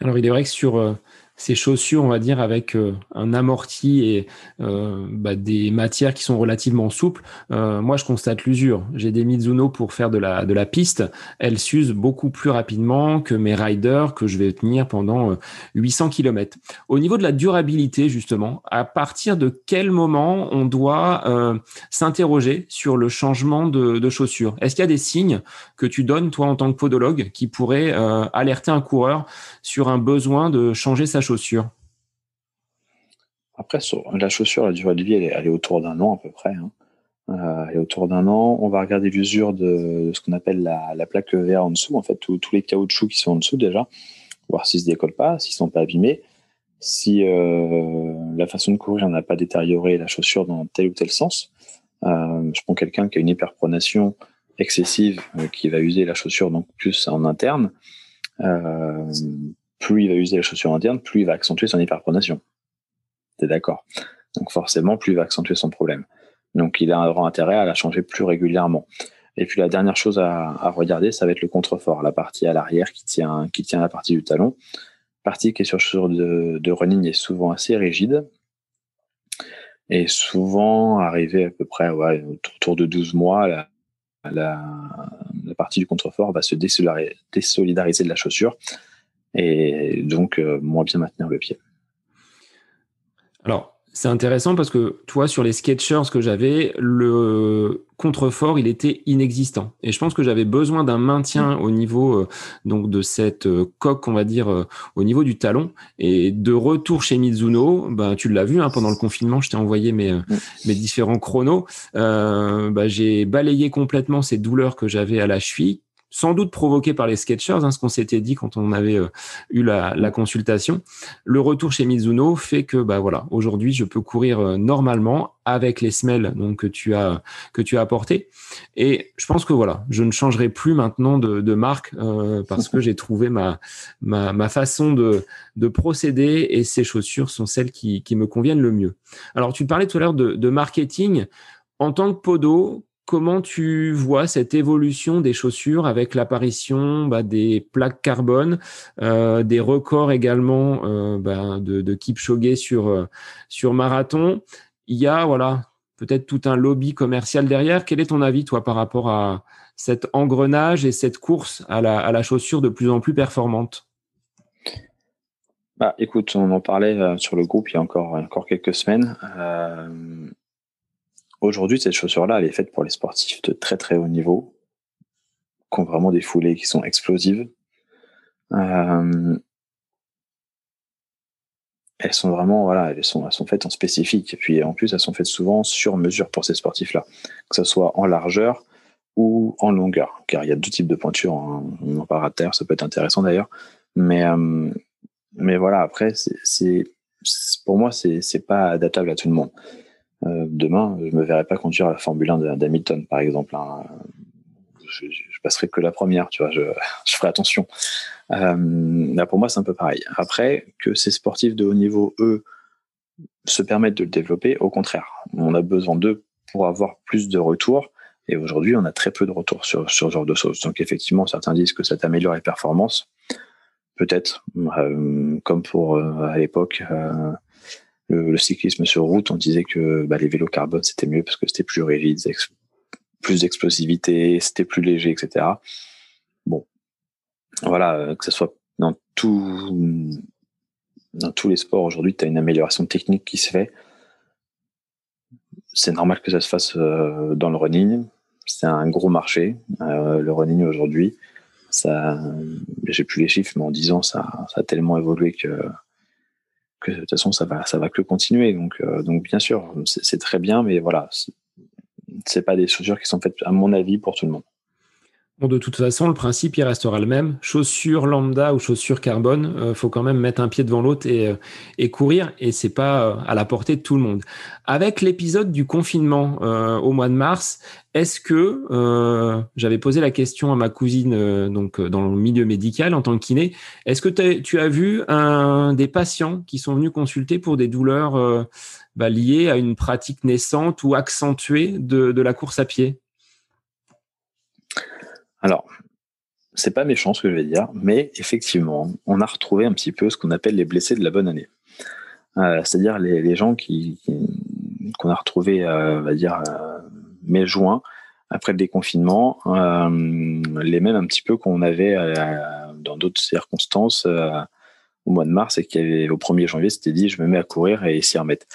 Alors, il est vrai que sur euh, ces chaussures, on va dire, avec euh, un amorti et euh, bah, des matières qui sont relativement souples, euh, moi, je constate l'usure. J'ai des Mizuno pour faire de la, de la piste. Elles s'usent beaucoup plus rapidement que mes riders que je vais tenir pendant 800 km. Au niveau de la durabilité, justement, à partir de quel moment on doit s'interroger sur le changement de, de chaussures? Est-ce qu'il y a des signes que tu donnes, toi, en tant que podologue, qui pourraient alerter un coureur sur un besoin de changer sa chaussure Après, sur la chaussure, la durée de vie, elle est, autour d'un an à peu près. Hein. Euh, autour d'un an. On va regarder l'usure de, ce qu'on appelle la, plaque VA en dessous, en fait, tous les caoutchoucs qui sont en dessous déjà, voir s'ils se décollent pas, s'ils sont pas abîmés, si euh, la façon de courir n'a pas détérioré la chaussure dans tel ou tel sens. Euh, je prends quelqu'un qui a une hyperpronation excessive qui va user la chaussure donc plus en interne plus il va user la chaussure interne, plus il va accentuer son hyperpronation. T'es d'accord? Donc forcément, plus il va accentuer son problème. Donc il a un grand intérêt à la changer plus régulièrement. Et puis la dernière chose à, regarder, ça va être le contrefort, la partie à l'arrière qui tient, qui tient la partie du talon. Partie qui est sur chaussure de, running est souvent assez rigide. Et souvent, arrivé à peu près autour de 12 mois, la partie du contrefort va se désolidariser de la chaussure et donc euh, moins bien maintenir le pied. Alors, c'est intéressant parce que, toi, sur les Sketchers que j'avais, le contrefort, il était inexistant. Et je pense que j'avais besoin d'un maintien au niveau euh, donc de cette euh, coque, on va dire, euh, au niveau du talon. Et de retour chez Mizuno, ben, tu l'as vu, hein, pendant le confinement, je t'ai envoyé mes, mes différents chronos. Ben, j'ai balayé complètement ces douleurs que j'avais à la cheville sans doute provoqué par les Sketchers, hein, ce qu'on s'était dit quand on avait euh, eu la, la, consultation. Le retour chez Mizuno fait que bah voilà, aujourd'hui je peux courir euh, normalement avec les semelles donc que tu as que tu as apporté. Et je pense que voilà, je ne changerai plus maintenant de, de marque euh, parce que j'ai trouvé ma, ma, ma façon de de procéder et ces chaussures sont celles qui qui me conviennent le mieux. Alors tu parlais tout à l'heure de, de marketing en tant que podo, comment tu vois cette évolution des chaussures avec l'apparition bah, des plaques carbone, euh, des records également euh, bah, de, de Kipchoge sur euh, sur marathon? Il y a voilà peut-être tout un lobby commercial derrière. Quel est ton avis toi par rapport à cet engrenage et cette course à la, chaussure de plus en plus performante? Bah, écoute, on en parlait sur le groupe il y a encore quelques semaines. Aujourd'hui, cette chaussure-là, elle est faite pour les sportifs de très très haut niveau, qui ont vraiment des foulées qui sont explosives. Euh, elles sont vraiment, voilà, elles sont, faites en spécifique. Et puis en plus, elles sont faites souvent sur mesure pour ces sportifs-là, que ce soit en largeur ou en longueur, car il y a deux types de pointures. Hein. En parlera terre, ça peut être intéressant d'ailleurs. Mais, euh, mais voilà, après, pour moi, c'est pas adaptable à tout le monde. Euh, demain, je me verrai pas conduire la Formule 1 d'Hamilton, par exemple. Hein. Je, je, passerai que la première, tu vois. Je, je ferai attention. Euh, là, pour moi, c'est un peu pareil. Après, que ces sportifs de haut niveau, eux, se permettent de le développer, au contraire, on a besoin d'eux pour avoir plus de retours. Et aujourd'hui, on a très peu de retours sur, sur ce genre de choses. Donc, effectivement, certains disent que ça t'améliore les performances. Peut-être, euh, comme pour euh, à l'époque, euh, le, cyclisme sur route, on disait que bah, les vélos carbone c'était mieux parce que c'était plus rigide, plus d'explosivité, c'était plus léger, etc. Bon, voilà, euh, que ce soit dans tout, dans tous les sports aujourd'hui, tu as une amélioration technique qui se fait. C'est normal que ça se fasse euh, dans le running. C'est un gros marché, euh, le running aujourd'hui. Ça, j'ai plus les chiffres, mais en 10 ans, ça, ça a tellement évolué que que de toute façon ça va ça va que continuer. Donc euh, donc bien sûr c'est très bien mais voilà c'est pas des chaussures qui sont faites à mon avis pour tout le monde Bon, de toute façon, le principe, il restera le même. Chaussures lambda ou chaussures carbone, euh, faut quand même mettre un pied devant l'autre et, euh, et courir, et c'est pas euh, à la portée de tout le monde. Avec l'épisode du confinement euh, au mois de mars, est-ce que j'avais posé la question à ma cousine, donc dans le milieu médical en tant que kiné, est-ce que tu as vu des patients qui sont venus consulter pour des douleurs bah, liées à une pratique naissante ou accentuée de la course à pied? Alors, c'est pas méchant ce que je vais dire, mais effectivement, on a retrouvé un petit peu ce qu'on appelle les blessés de la bonne année. Euh, c'est-à-dire les, gens qu'on a retrouvés, euh, on va dire, euh, mai-juin, après le déconfinement, les mêmes un petit peu qu'on avait dans d'autres circonstances au mois de mars et qui avait au 1er janvier, c'était dit je me mets à courir et s'y remettre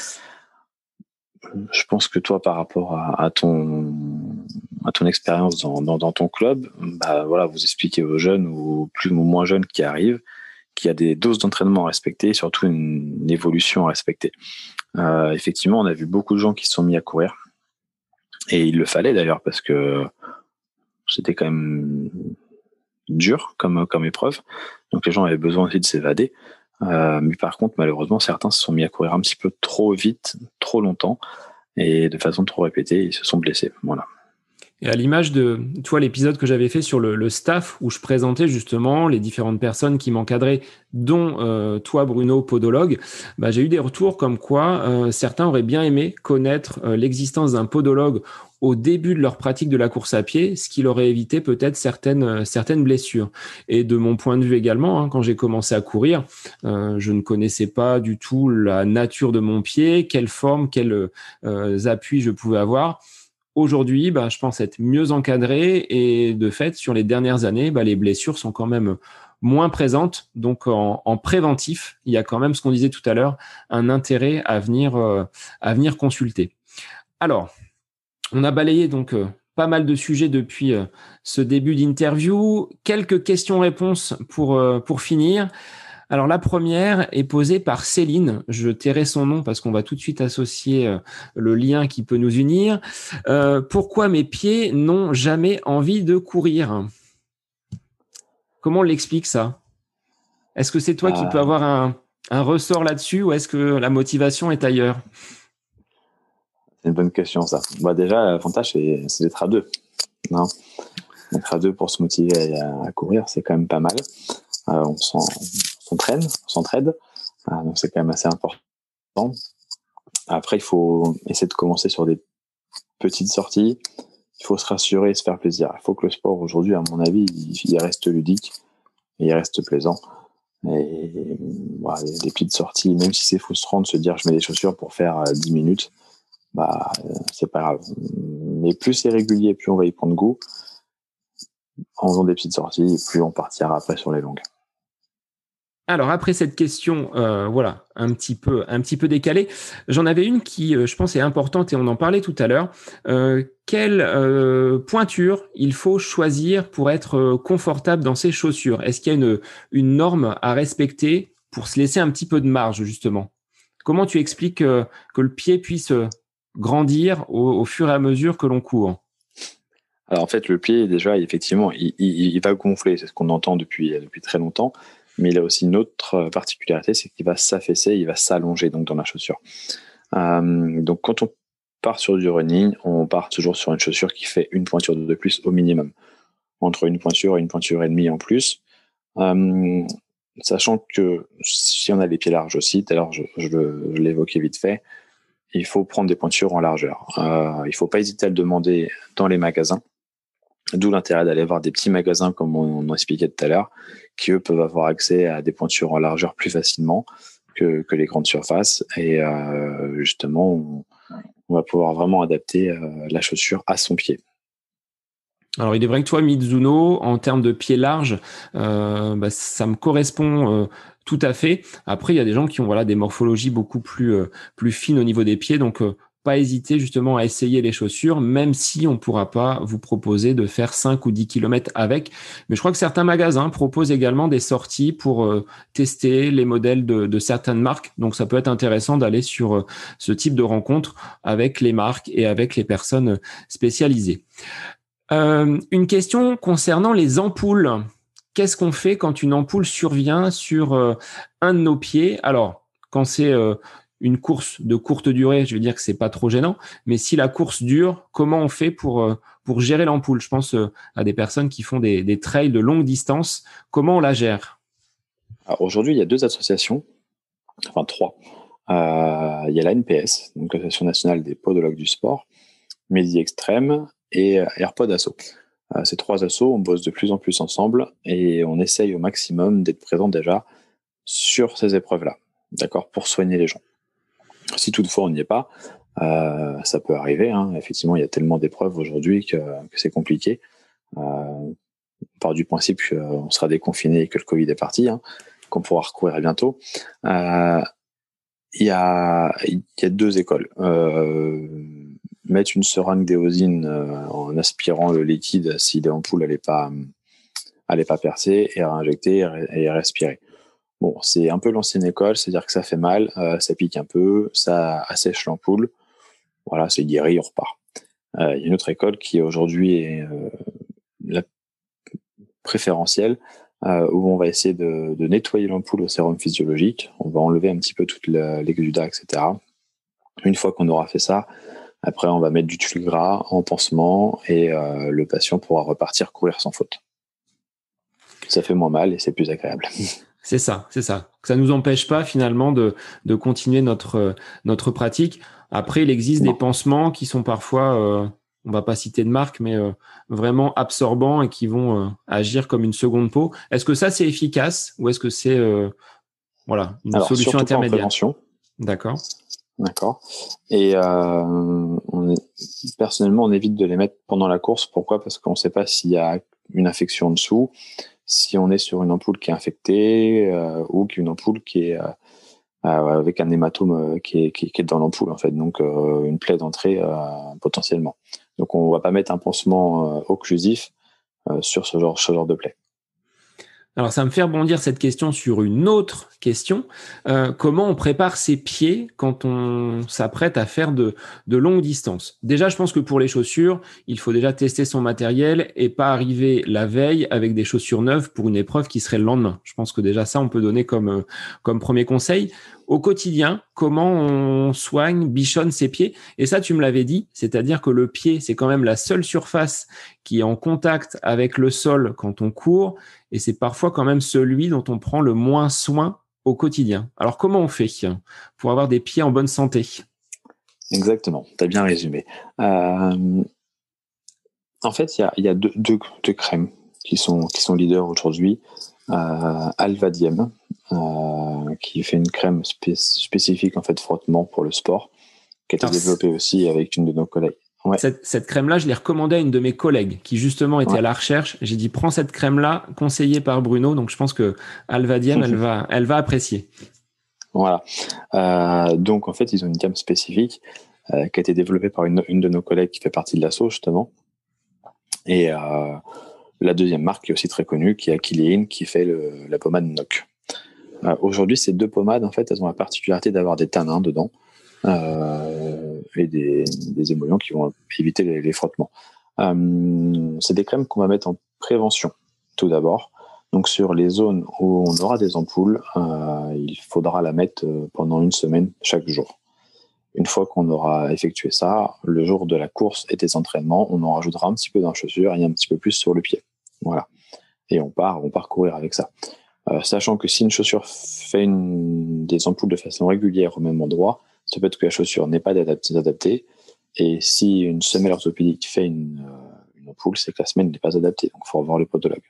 je pense que toi, par rapport à, ton à ton expérience dans, dans, ton club, bah voilà, vous expliquez aux jeunes ou plus ou moins jeunes qui arrivent qu'il y a des doses d'entraînement à respecter et surtout une, évolution à respecter. Euh, effectivement, on a vu beaucoup de gens qui se sont mis à courir et il le fallait d'ailleurs parce que c'était quand même dur comme comme épreuve. Donc les gens avaient besoin aussi de s'évader. Euh, mais par contre, malheureusement, certains se sont mis à courir un petit peu trop vite, trop longtemps, et de façon trop répétée, ils se sont blessés. Voilà. Et à l'image de, toi, l'épisode que j'avais fait sur le, staff, où je présentais justement les différentes personnes qui m'encadraient, dont euh, toi, Bruno, podologue, bah, j'ai eu des retours comme quoi euh, certains auraient bien aimé connaître euh, l'existence d'un podologue au début de leur pratique de la course à pied, ce qui leur aurait évité peut-être certaines, certaines blessures. Et de mon point de vue également, hein, quand j'ai commencé à courir, je ne connaissais pas du tout la nature de mon pied, quelle forme, quels appuis je pouvais avoir. Aujourd'hui, bah, je pense être mieux encadré et de fait, sur les dernières années, bah, les blessures sont quand même moins présentes. Donc, en, préventif, il y a quand même ce qu'on disait tout à l'heure, un intérêt à venir, euh, consulter. Alors, on a balayé donc euh, pas mal de sujets depuis euh, ce début d'interview. Quelques questions-réponses pour finir. Alors la première est posée par Céline. Je tairai son nom parce qu'on va tout de suite associer euh, le lien qui peut nous unir. Euh, pourquoi mes pieds n'ont jamais envie de courir? Comment on l'explique ça? Est-ce que c'est toi qui peux euh. avoir un, ressort là-dessus ou est-ce que la motivation est ailleurs? C'est une bonne question ça. Bah, déjà, l'avantage c'est d'être à deux. Non? Être à deux pour se motiver à, courir, c'est quand même pas mal. on sent s'entraîne, s'entraide. Ah, donc c'est quand même assez important. Après, il faut essayer de commencer sur des petites sorties. Il faut se rassurer et se faire plaisir. Il faut que le sport aujourd'hui, à mon avis, il, reste ludique et il reste plaisant. Et des petites sorties, même si c'est frustrant de se dire je mets des chaussures pour faire 10 euh, minutes, bah euh, c'est pas grave. Mais plus c'est régulier, plus on va y prendre goût. En faisant des petites sorties, plus on partira après sur les longues. Alors après cette question, euh, voilà, un petit peu, un petit peu décalée, j'en avais une qui, euh, je pense, est importante et on en parlait tout à l'heure. Euh, quelle pointure il faut choisir pour être confortable dans ses chaussures? Est-ce qu'il y a une, une norme à respecter pour se laisser un petit peu de marge justement? Comment tu expliques que le pied puisse grandir au, fur et à mesure que l'on court? Alors en fait, le pied, déjà, effectivement, il, il va gonfler. C'est ce qu'on entend depuis, depuis très longtemps mais il a aussi une autre euh, particularité, c'est qu'il va s'affaisser, il va s'allonger donc dans la chaussure. Euh, donc quand on part sur du running, on part toujours sur une chaussure qui fait une pointure de plus au minimum, entre une pointure et une pointure et demie en plus. Euh, sachant que si on a les pieds larges aussi, tout je, l'évoquais vite fait, il faut prendre des pointures en largeur. Il faut pas hésiter à le demander dans les magasins. D'où l'intérêt d'aller voir des petits magasins comme on, expliquait tout à l'heure, qui eux peuvent avoir accès à des pointures en largeur plus facilement que, les grandes surfaces. Et euh, justement, on, va pouvoir vraiment adapter euh, la chaussure à son pied. Alors il est vrai que toi, Mizuno, en termes de pied large, euh, bah, ça me correspond tout à fait. Après, il y a des gens qui ont voilà des morphologies beaucoup plus plus fines au niveau des pieds, donc pas hésiter justement à essayer les chaussures, même si on ne pourra pas vous proposer de faire 5 ou 10 km avec. Mais je crois que certains magasins proposent également des sorties pour euh, tester les modèles de, certaines marques. Donc ça peut être intéressant d'aller sur euh, ce type de rencontre avec les marques et avec les personnes spécialisées. Euh, une question concernant les ampoules. Qu'est-ce qu'on fait quand une ampoule survient sur un de nos pieds? Alors, quand c'est une course de courte durée, je veux dire que c'est pas trop gênant. Mais si la course dure, comment on fait pour euh, pour gérer l'ampoule? Je pense euh, à des personnes qui font des, des trails de longue distance. Comment on la gère? Aujourd'hui, il y a deux associations, enfin trois. Euh, il y a la NPS, donc l'Association nationale des podologues du sport, Medi Extrême et AirPod Asso. ces trois assos, on bosse de plus en plus ensemble et on essaye au maximum d'être présent déjà sur ces épreuves-là, d'accord, pour soigner les gens. Si toutefois on n'y est pas, euh, ça peut arriver. Hein. Effectivement, il y a tellement d'épreuves aujourd'hui que, c'est compliqué. Euh, on du principe qu'on sera déconfiné et que le Covid est parti, hein, qu'on pourra recourir bientôt. Euh, il y, a, deux écoles. mettre une seringue d'éosine en aspirant le liquide si l'ampoule n'allait pas, pas percer et réinjecter et respirer. Bon, c'est un peu l'ancienne école, c'est-à-dire que ça fait mal, euh, ça pique un peu, ça assèche l'ampoule. Voilà, c'est guéri, on repart. Euh, il y a une autre école qui aujourd'hui est euh, la préférentielle, où on va essayer de, nettoyer l'ampoule au sérum physiologique. On va enlever un petit peu toute l'exudat, etc. Une fois qu'on aura fait ça, Après, on va mettre du tulle gras en pansement et le patient pourra repartir courir sans faute. Ça fait moins mal et c'est plus agréable. C'est ça, c'est ça. Ça nous empêche pas finalement de, de continuer notre, notre pratique. Après, il existe des pansements qui sont parfois on va pas citer de marque, mais euh, vraiment absorbants et qui vont euh, agir comme une seconde peau. Est-ce que ça c'est efficace ou est-ce que c'est euh, voilà une solution intermédiaire D'accord. D'accord. Et personnellement, on évite de les mettre pendant la course. Pourquoi? Parce qu'on ne sait pas s'il y a une infection en dessous, si on est sur une ampoule qui est infectée ou qu'une ampoule qui est avec un hématome qui est, qui, est dans l'ampoule en fait, donc une plaie d'entrée potentiellement. Donc on va pas mettre un pansement euh, occlusif euh, sur ce genre, ce genre de plaie. Alors ça me fait rebondir cette question sur une autre question. Euh, comment on prépare ses pieds quand on s'apprête à faire de, de longues distances? Déjà, je pense que pour les chaussures, il faut déjà tester son matériel et pas arriver la veille avec des chaussures neuves pour une épreuve qui serait le lendemain. Je pense que déjà ça, on peut donner comme, comme premier conseil au quotidien, comment on soigne, bichonne ses pieds. Et ça, tu me l'avais dit, c'est-à-dire que le pied, c'est quand même la seule surface qui est en contact avec le sol quand on court, et c'est parfois quand même celui dont on prend le moins soin au quotidien. Alors comment on fait pour avoir des pieds en bonne santé? Exactement, tu as bien résumé. Euh, en fait, il y a, deux, crèmes qui sont, leaders aujourd'hui. Euh, Alvadiem, euh, qui fait une crème spécifique en fait frottement pour le sport, qui a été développée aussi avec une de nos collègues. Cette, crème-là, je l'ai recommandée à une de mes collègues qui justement était à la recherche. J'ai dit prends cette crème-là, conseillée par Bruno. Donc je pense que Alvadiem, elle va, elle va apprécier. Voilà. Euh, donc en fait, ils ont une gamme spécifique euh, qui a été développée par une, de nos collègues qui fait partie de l'assaut justement. Et la deuxième marque qui est aussi très connue, qui est Aquiline, qui fait la pommade NOC. Euh, aujourd'hui, ces deux pommades, en fait, elles ont la particularité d'avoir des tanins dedans euh, et des, des, émollients qui vont éviter les, frottements. Euh, c'est des crèmes qu'on va mettre en prévention, tout d'abord. Donc sur les zones où on aura des ampoules, il faudra la mettre pendant une semaine chaque jour. Une fois qu'on aura effectué ça, le jour de la course et des entraînements, on en rajoutera un petit peu dans la chaussure et un petit peu plus sur le pied. Voilà. Et on part, on part courir avec ça. Euh, sachant que si une chaussure fait des ampoules de façon régulière au même endroit, ça peut être que la chaussure n'est pas adaptée. Et si une semelle orthopédique fait une, euh, une ampoule, c'est que la semelle n'est pas adaptée. Donc, il faut revoir le podologue.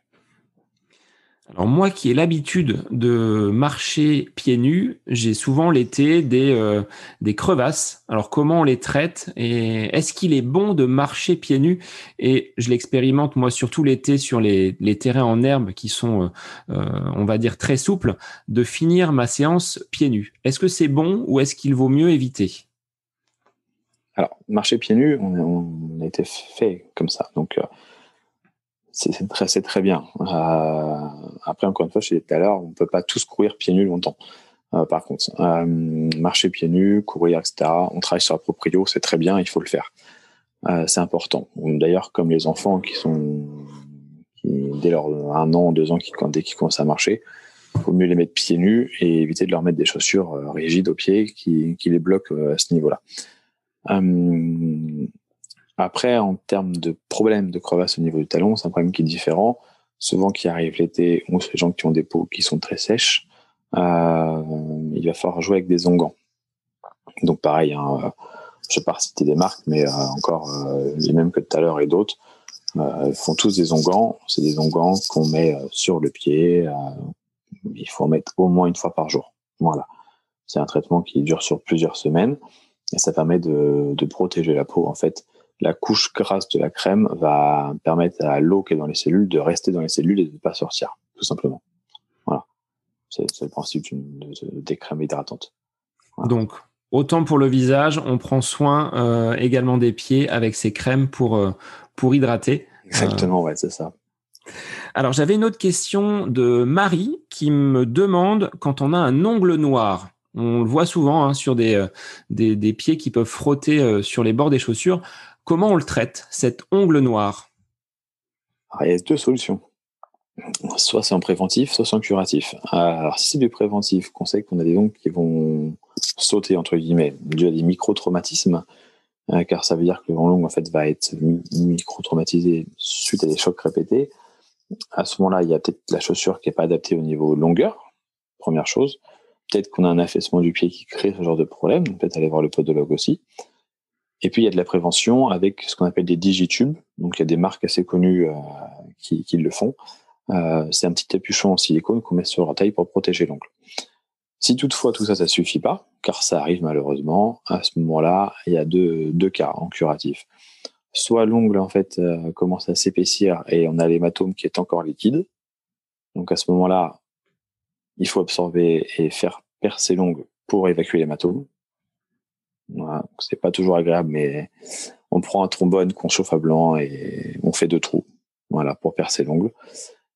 Alors moi qui ai l'habitude de marcher pieds nus, j'ai souvent l'été des, euh, des crevasses. Alors comment on les traite et est-ce qu'il est bon de marcher pieds nus? Et je l'expérimente moi surtout l'été sur les, terrains en herbe qui sont, euh, euh, on va dire, très souples, de finir ma séance pieds nus. Est-ce que c'est bon ou est-ce qu'il vaut mieux éviter? Alors marcher pieds nus, on, on, a été fait comme ça. Donc c'est très, bien. Euh, après, encore une fois, je dit tout à l'heure, on ne peut pas tous courir pieds nus longtemps. Euh, par contre, euh, marcher pieds nus, courir, etc. On travaille sur la proprio, c'est très bien, il faut le faire. c'est important. D'ailleurs, comme les enfants qui sont dès leur un an, deux ans, dès qu'ils commencent à marcher, il faut mieux les mettre pieds nus et éviter de leur mettre des chaussures rigides aux pieds qui, qui les bloquent à ce niveau-là. Après, en termes de problème de crevasse au niveau du talon, c'est un problème qui est différent. Souvent, qui arrive l'été, ou les gens qui ont des peaux qui sont très sèches, euh, il va falloir jouer avec des onguents. Donc, pareil, hein, euh, je ne vais pas citer des marques, mais euh, encore les mêmes que tout à l'heure et d'autres, font tous des onguents. C'est des onguents qu'on met sur le pied. il faut en mettre au moins une fois par jour. Voilà. C'est un traitement qui dure sur plusieurs semaines et ça permet de protéger la peau en fait la couche grasse de la crème va permettre à l'eau qui est dans les cellules de rester dans les cellules et de ne pas sortir, tout simplement. Voilà. C'est le principe des crèmes hydratantes. Donc, autant pour le visage, on prend soin euh, également des pieds avec ces crèmes pour, euh, pour hydrater. Exactement, ouais, c'est ça. Alors, j'avais une autre question de Marie qui me demande quand on a un ongle noir. On le voit souvent hein, sur des, euh, des, des, pieds qui peuvent frotter sur les bords des chaussures. Comment on le traite, cet ongle noir? Il y a deux solutions. Soit c'est en préventif, soit c'est en curatif. Alors, si c'est du préventif, qu'on sait qu'on a des ongles qui vont sauter, entre guillemets, dû à des micro-traumatismes, car ça veut dire que le long en fait va être micro-traumatisé suite à des chocs répétés. À ce moment-là, il y a peut-être la chaussure qui n'est pas adaptée au niveau longueur, première chose. Peut-être qu'on a un affaissement du pied qui crée ce genre de problème, peut-être aller voir le podologue aussi. Et puis il y a de la prévention avec ce qu'on appelle des digitubes. Donc il y a des marques assez connues euh, qui, le font. Euh, c'est un petit capuchon en silicone qu'on met sur taille pour protéger l'ongle. Si toutefois tout ça, ça suffit pas, car ça arrive malheureusement, à ce moment-là, il y a deux, deux cas en curatif. Soit l'ongle en fait euh, commence à s'épaissir et on a l'hématome qui est encore liquide. Donc à ce moment-là, il faut absorber et faire percer l'ongle pour évacuer l'hématome. Voilà, c'est pas toujours agréable, mais on prend un trombone qu'on chauffe à blanc et on fait deux trous, voilà, pour percer l'ongle.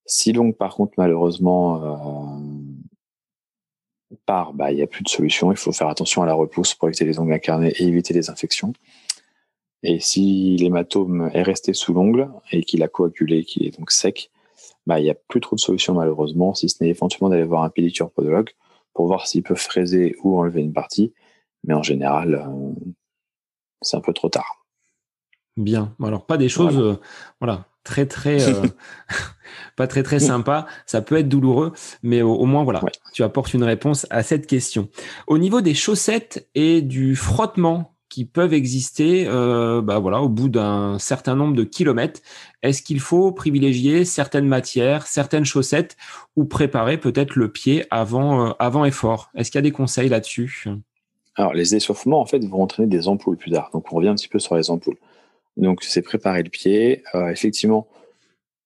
Si l'ongle, par contre, malheureusement, euh, part, bah, il n'y a plus de solution. Il faut faire attention à la repousse pour éviter les ongles incarnés et éviter les infections. Et si l'hématome est resté sous l'ongle et qu'il a coagulé, qu'il est donc sec, bah, il n'y a plus trop de solutions malheureusement, si ce n'est éventuellement d'aller voir un pédicure podologue pour voir s'il peut fraiser ou enlever une partie. Mais en général, euh, c'est un peu trop tard. Bien. Alors pas des choses, voilà, euh, voilà très très euh, pas très très sympa. Ça peut être douloureux, mais au, au moins voilà, ouais. tu apportes une réponse à cette question. Au niveau des chaussettes et du frottement qui peuvent exister, bah voilà, au bout d'un certain nombre de kilomètres, est-ce qu'il faut privilégier certaines matières, certaines chaussettes, ou préparer peut-être le pied avant avant effort? Est-ce qu'il y a des conseils là-dessus? Alors les échauffements en fait vont entraîner des ampoules plus tard, donc on revient un petit peu sur les ampoules. Donc, c'est préparer le pied. Euh, effectivement,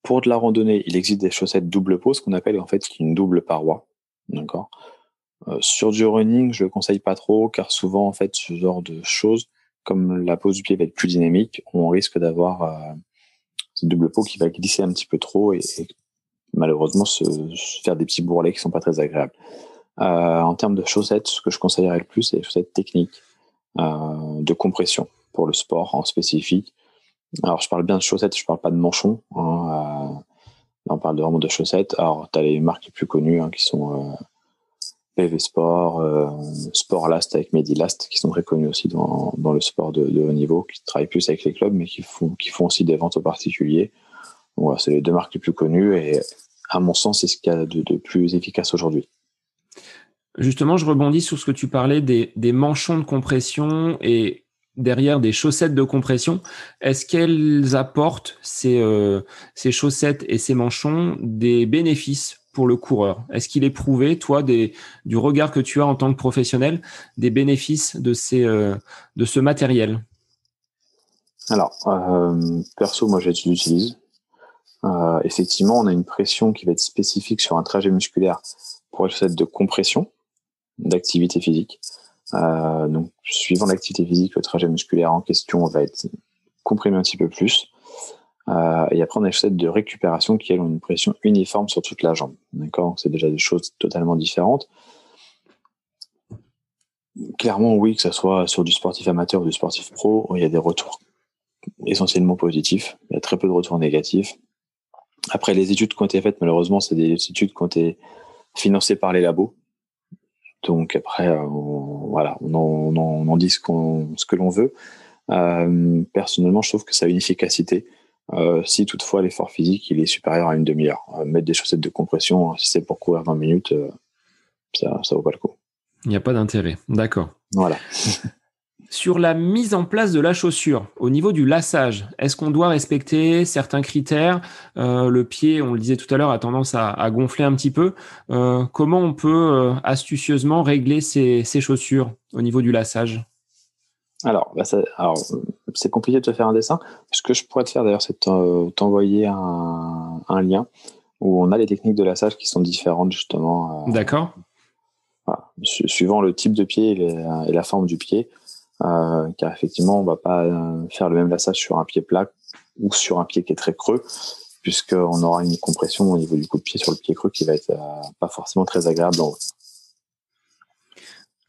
pour de la randonnée, il existe des chaussettes double peau, ce qu'on appelle en fait une double paroi. D'accord? Euh, sur du running, je le conseille pas trop, car souvent, en fait, ce genre de choses, comme la pose du pied va être plus dynamique, on risque d'avoir euh, cette double peau qui va glisser un petit peu trop et, malheureusement se, faire des petits bourrelets qui sont pas très agréables. Euh, en termes de chaussettes, ce que je conseillerais le plus, c'est les chaussettes techniques euh, de compression pour le sport en spécifique. Alors, je parle bien de chaussettes, je parle pas de manchons. Hein, euh, on parle vraiment de chaussettes. Alors, tu as les marques les plus connues hein, qui sont PV Sport, euh, Sport Last avec Medilast, qui sont très connus aussi dans, le sport de, haut niveau, qui travaillent plus avec les clubs, mais qui font, aussi des ventes aux particuliers. Voilà, c'est les deux marques les plus connues et à mon sens, c'est ce qu'il y a de plus efficace aujourd'hui. Justement, je rebondis sur ce que tu parlais des, manchons de compression et derrière des chaussettes de compression. Est-ce qu'elles apportent ces, euh, chaussettes et ces manchons des bénéfices pour le coureur? Est-ce qu'il est prouvé, toi, du regard que tu as en tant que professionnel, des bénéfices de, ces, euh, ce matériel? Alors, euh, perso, moi, je l'utilise. Effectivement, on a une pression qui va être spécifique sur un trajet musculaire pour les chaussettes de compression d'activité physique. Euh, donc, suivant l'activité physique, le trajet musculaire en question va être comprimé un petit peu plus. Euh, et après, on a les de récupération qui, elles, ont une pression uniforme sur toute la jambe. D'accord? C'est déjà des choses totalement différentes. Clairement, oui, que ce soit sur du sportif amateur ou du sportif pro, il y a des retours essentiellement positifs. Il y a très peu de retours négatifs. Après, les études qui ont été faites, malheureusement, c'est des études qui ont été financées par les labos. Donc après, euh, on, voilà, on en, on en, on en dit ce, qu'on, ce que l'on veut. Euh, personnellement, je trouve que ça a une efficacité. Euh, si toutefois l'effort physique il est supérieur à une demi-heure, euh, mettre des chaussettes de compression, si c'est pour courir 20 minutes, ça, ça vaut pas le coup. Il n'y a pas d'intérêt, d'accord. Voilà. Sur la mise en place de la chaussure, au niveau du lassage, est-ce qu'on doit respecter certains critères? Euh, Le pied, on le disait tout à l'heure, a tendance à, à, gonfler un petit peu. Euh, comment on peut euh, astucieusement régler ces, ces, chaussures au niveau du lassage? Alors, bah alors, c'est compliqué de te faire un dessin. Ce que je pourrais te faire d'ailleurs, c'est t'envoyer un, un, lien où on a les techniques de lassage qui sont différentes justement. D'accord. Voilà. Suivant le type de pied et la forme du pied, euh, car effectivement, on va pas euh, faire le même lassage sur un pied plat ou sur un pied qui est très creux, puisqu'on aura une compression au niveau du coup de pied sur le pied creux qui va être euh, pas forcément très agréable en haut.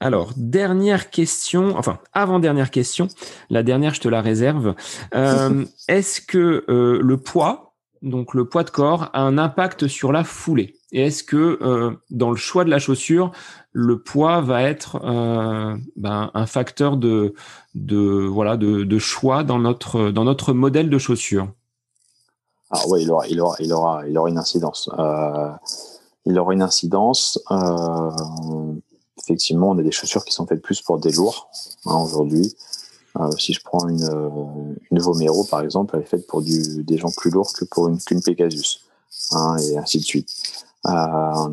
Alors, dernière question, enfin, avant-dernière question, la dernière, je te la réserve. Euh, Est-ce que le poids donc le poids de corps, a un impact sur la foulée Et est-ce que euh, dans le choix de la chaussure, le poids va être euh, ben, un facteur de, voilà de, choix dans notre dans notre modèle de chaussure? Ah oui, il aura il aura il aura il aura une incidence. Euh, il aura une incidence. Effectivement, on a des chaussures qui sont faites plus pour des lourds hein, aujourd'hui. Euh, si je prends une, euh, une Vomero, par exemple, elle est faite pour du, des gens plus lourds que pour une qu'une Pegasus, hein, et ainsi de suite. Euh,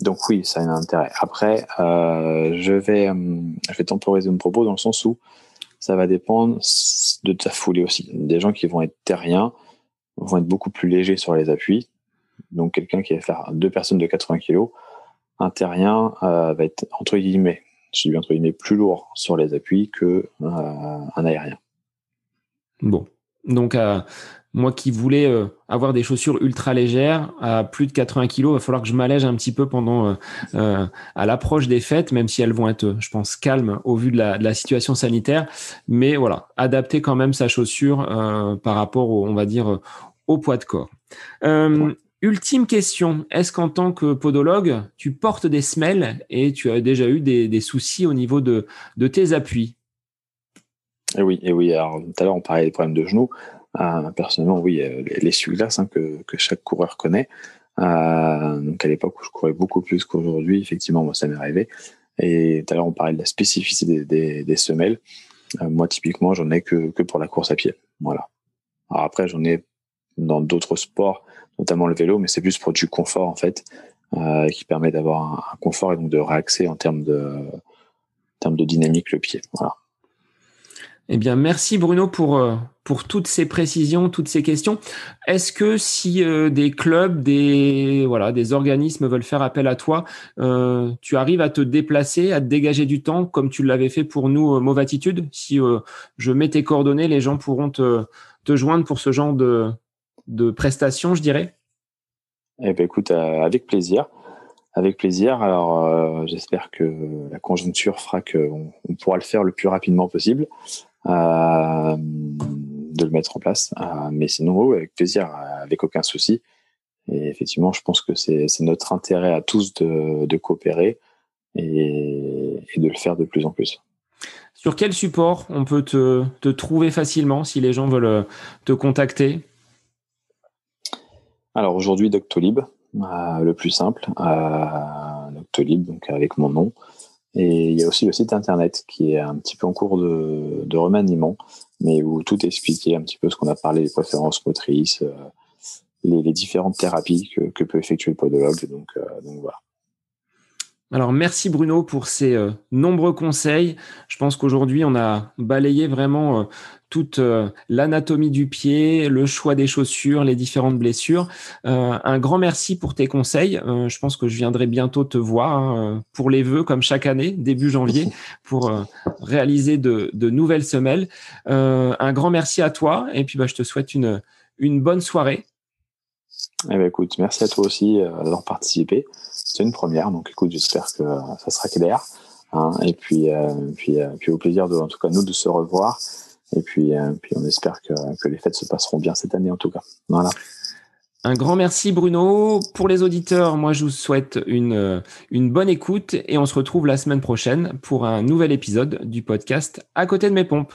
donc oui, ça a un intérêt. Après, euh, je vais, euh, je vais temporiser mon propos dans le sens où ça va dépendre de ta foulée aussi. Des gens qui vont être terriens vont être beaucoup plus légers sur les appuis. Donc quelqu'un qui va faire deux personnes de 80 kg, un terrien euh, va être entre guillemets je suis entre guillemets plus lourd sur les appuis que euh, un aérien. Bon, donc euh, moi qui voulais euh, avoir des chaussures ultra légères à plus de 80 kg, il va falloir que je m'allège un petit peu pendant à l'approche des fêtes, même si elles vont être, je pense, calmes au vu de la, de la situation sanitaire. Mais voilà, adapter quand même sa chaussure par rapport, au, on va dire, au poids de corps. Ultime question, est-ce qu'en tant que podologue, tu portes des semelles et tu as déjà eu des, soucis au niveau de, tes appuis? Et eh oui, et eh oui. Alors, tout à l'heure, on parlait des problèmes de genoux. Euh, personnellement, oui, euh, les, glaces hein, que, chaque coureur connaît. Euh, donc, à l'époque où je courais beaucoup plus qu'aujourd'hui, effectivement, moi, ça m'est arrivé. Et tout à l'heure, on parlait de la spécificité des, semelles. moi, typiquement, j'en ai que, que pour la course à pied. Voilà. Alors après, j'en ai dans d'autres sports notamment le vélo, mais c'est plus pour du confort en fait, euh, qui permet d'avoir un, confort et donc de réaxer en termes de, termes de dynamique le pied. Eh bien, merci Bruno pour euh, pour toutes ces précisions, toutes ces questions. Est-ce que si euh, des clubs, des voilà, des organismes veulent faire appel à toi, euh, tu arrives à te déplacer, à te dégager du temps, comme tu l'avais fait pour nous, Mauvatitude Si je mets tes coordonnées, les gens pourront te te joindre pour ce genre de de prestations, je dirais? Eh ben, écoute, euh, avec plaisir. Avec plaisir. Alors, euh, j'espère que la conjoncture fera qu'on on pourra le faire le plus rapidement possible, euh, de le mettre en place. mais sinon, avec plaisir, avec aucun souci. Et effectivement, je pense que c'est notre intérêt à tous de, coopérer et, de le faire de plus en plus. Sur quel support on peut te, te trouver facilement si les gens veulent te contacter? Alors aujourd'hui, Doctolib, euh, le plus simple. Euh, Doctolib, donc avec mon nom. Et il y a aussi le site internet qui est un petit peu en cours de, remaniement, mais où tout est expliqué, un petit peu ce qu'on a parlé, les préférences motrices, euh, les, différentes thérapies que, peut effectuer le podologue. Donc voilà. Alors merci Bruno pour ces nombreux conseils. Je pense qu'aujourd'hui on a balayé vraiment toute euh, l'anatomie du pied, le choix des chaussures, les différentes blessures. Euh, un grand merci pour tes conseils. Euh, je pense que je viendrai bientôt te voir hein, pour les vœux, comme chaque année, début janvier, pour réaliser de, nouvelles semelles. un grand merci à toi et puis bah, je te souhaite une, une bonne soirée. Eh ben, écoute, merci à toi aussi d'avoir participé. C'est une première, donc écoute, j'espère que ça sera clair. Hein, et puis, puis, puis au plaisir de, en tout cas, nous de se revoir et puis, euh, puis on espère que, que les fêtes se passeront bien cette année en tout cas. Voilà. Un grand merci Bruno. Pour les auditeurs, moi je vous souhaite une, euh, une bonne écoute et on se retrouve la semaine prochaine pour un nouvel épisode du podcast À côté de mes pompes.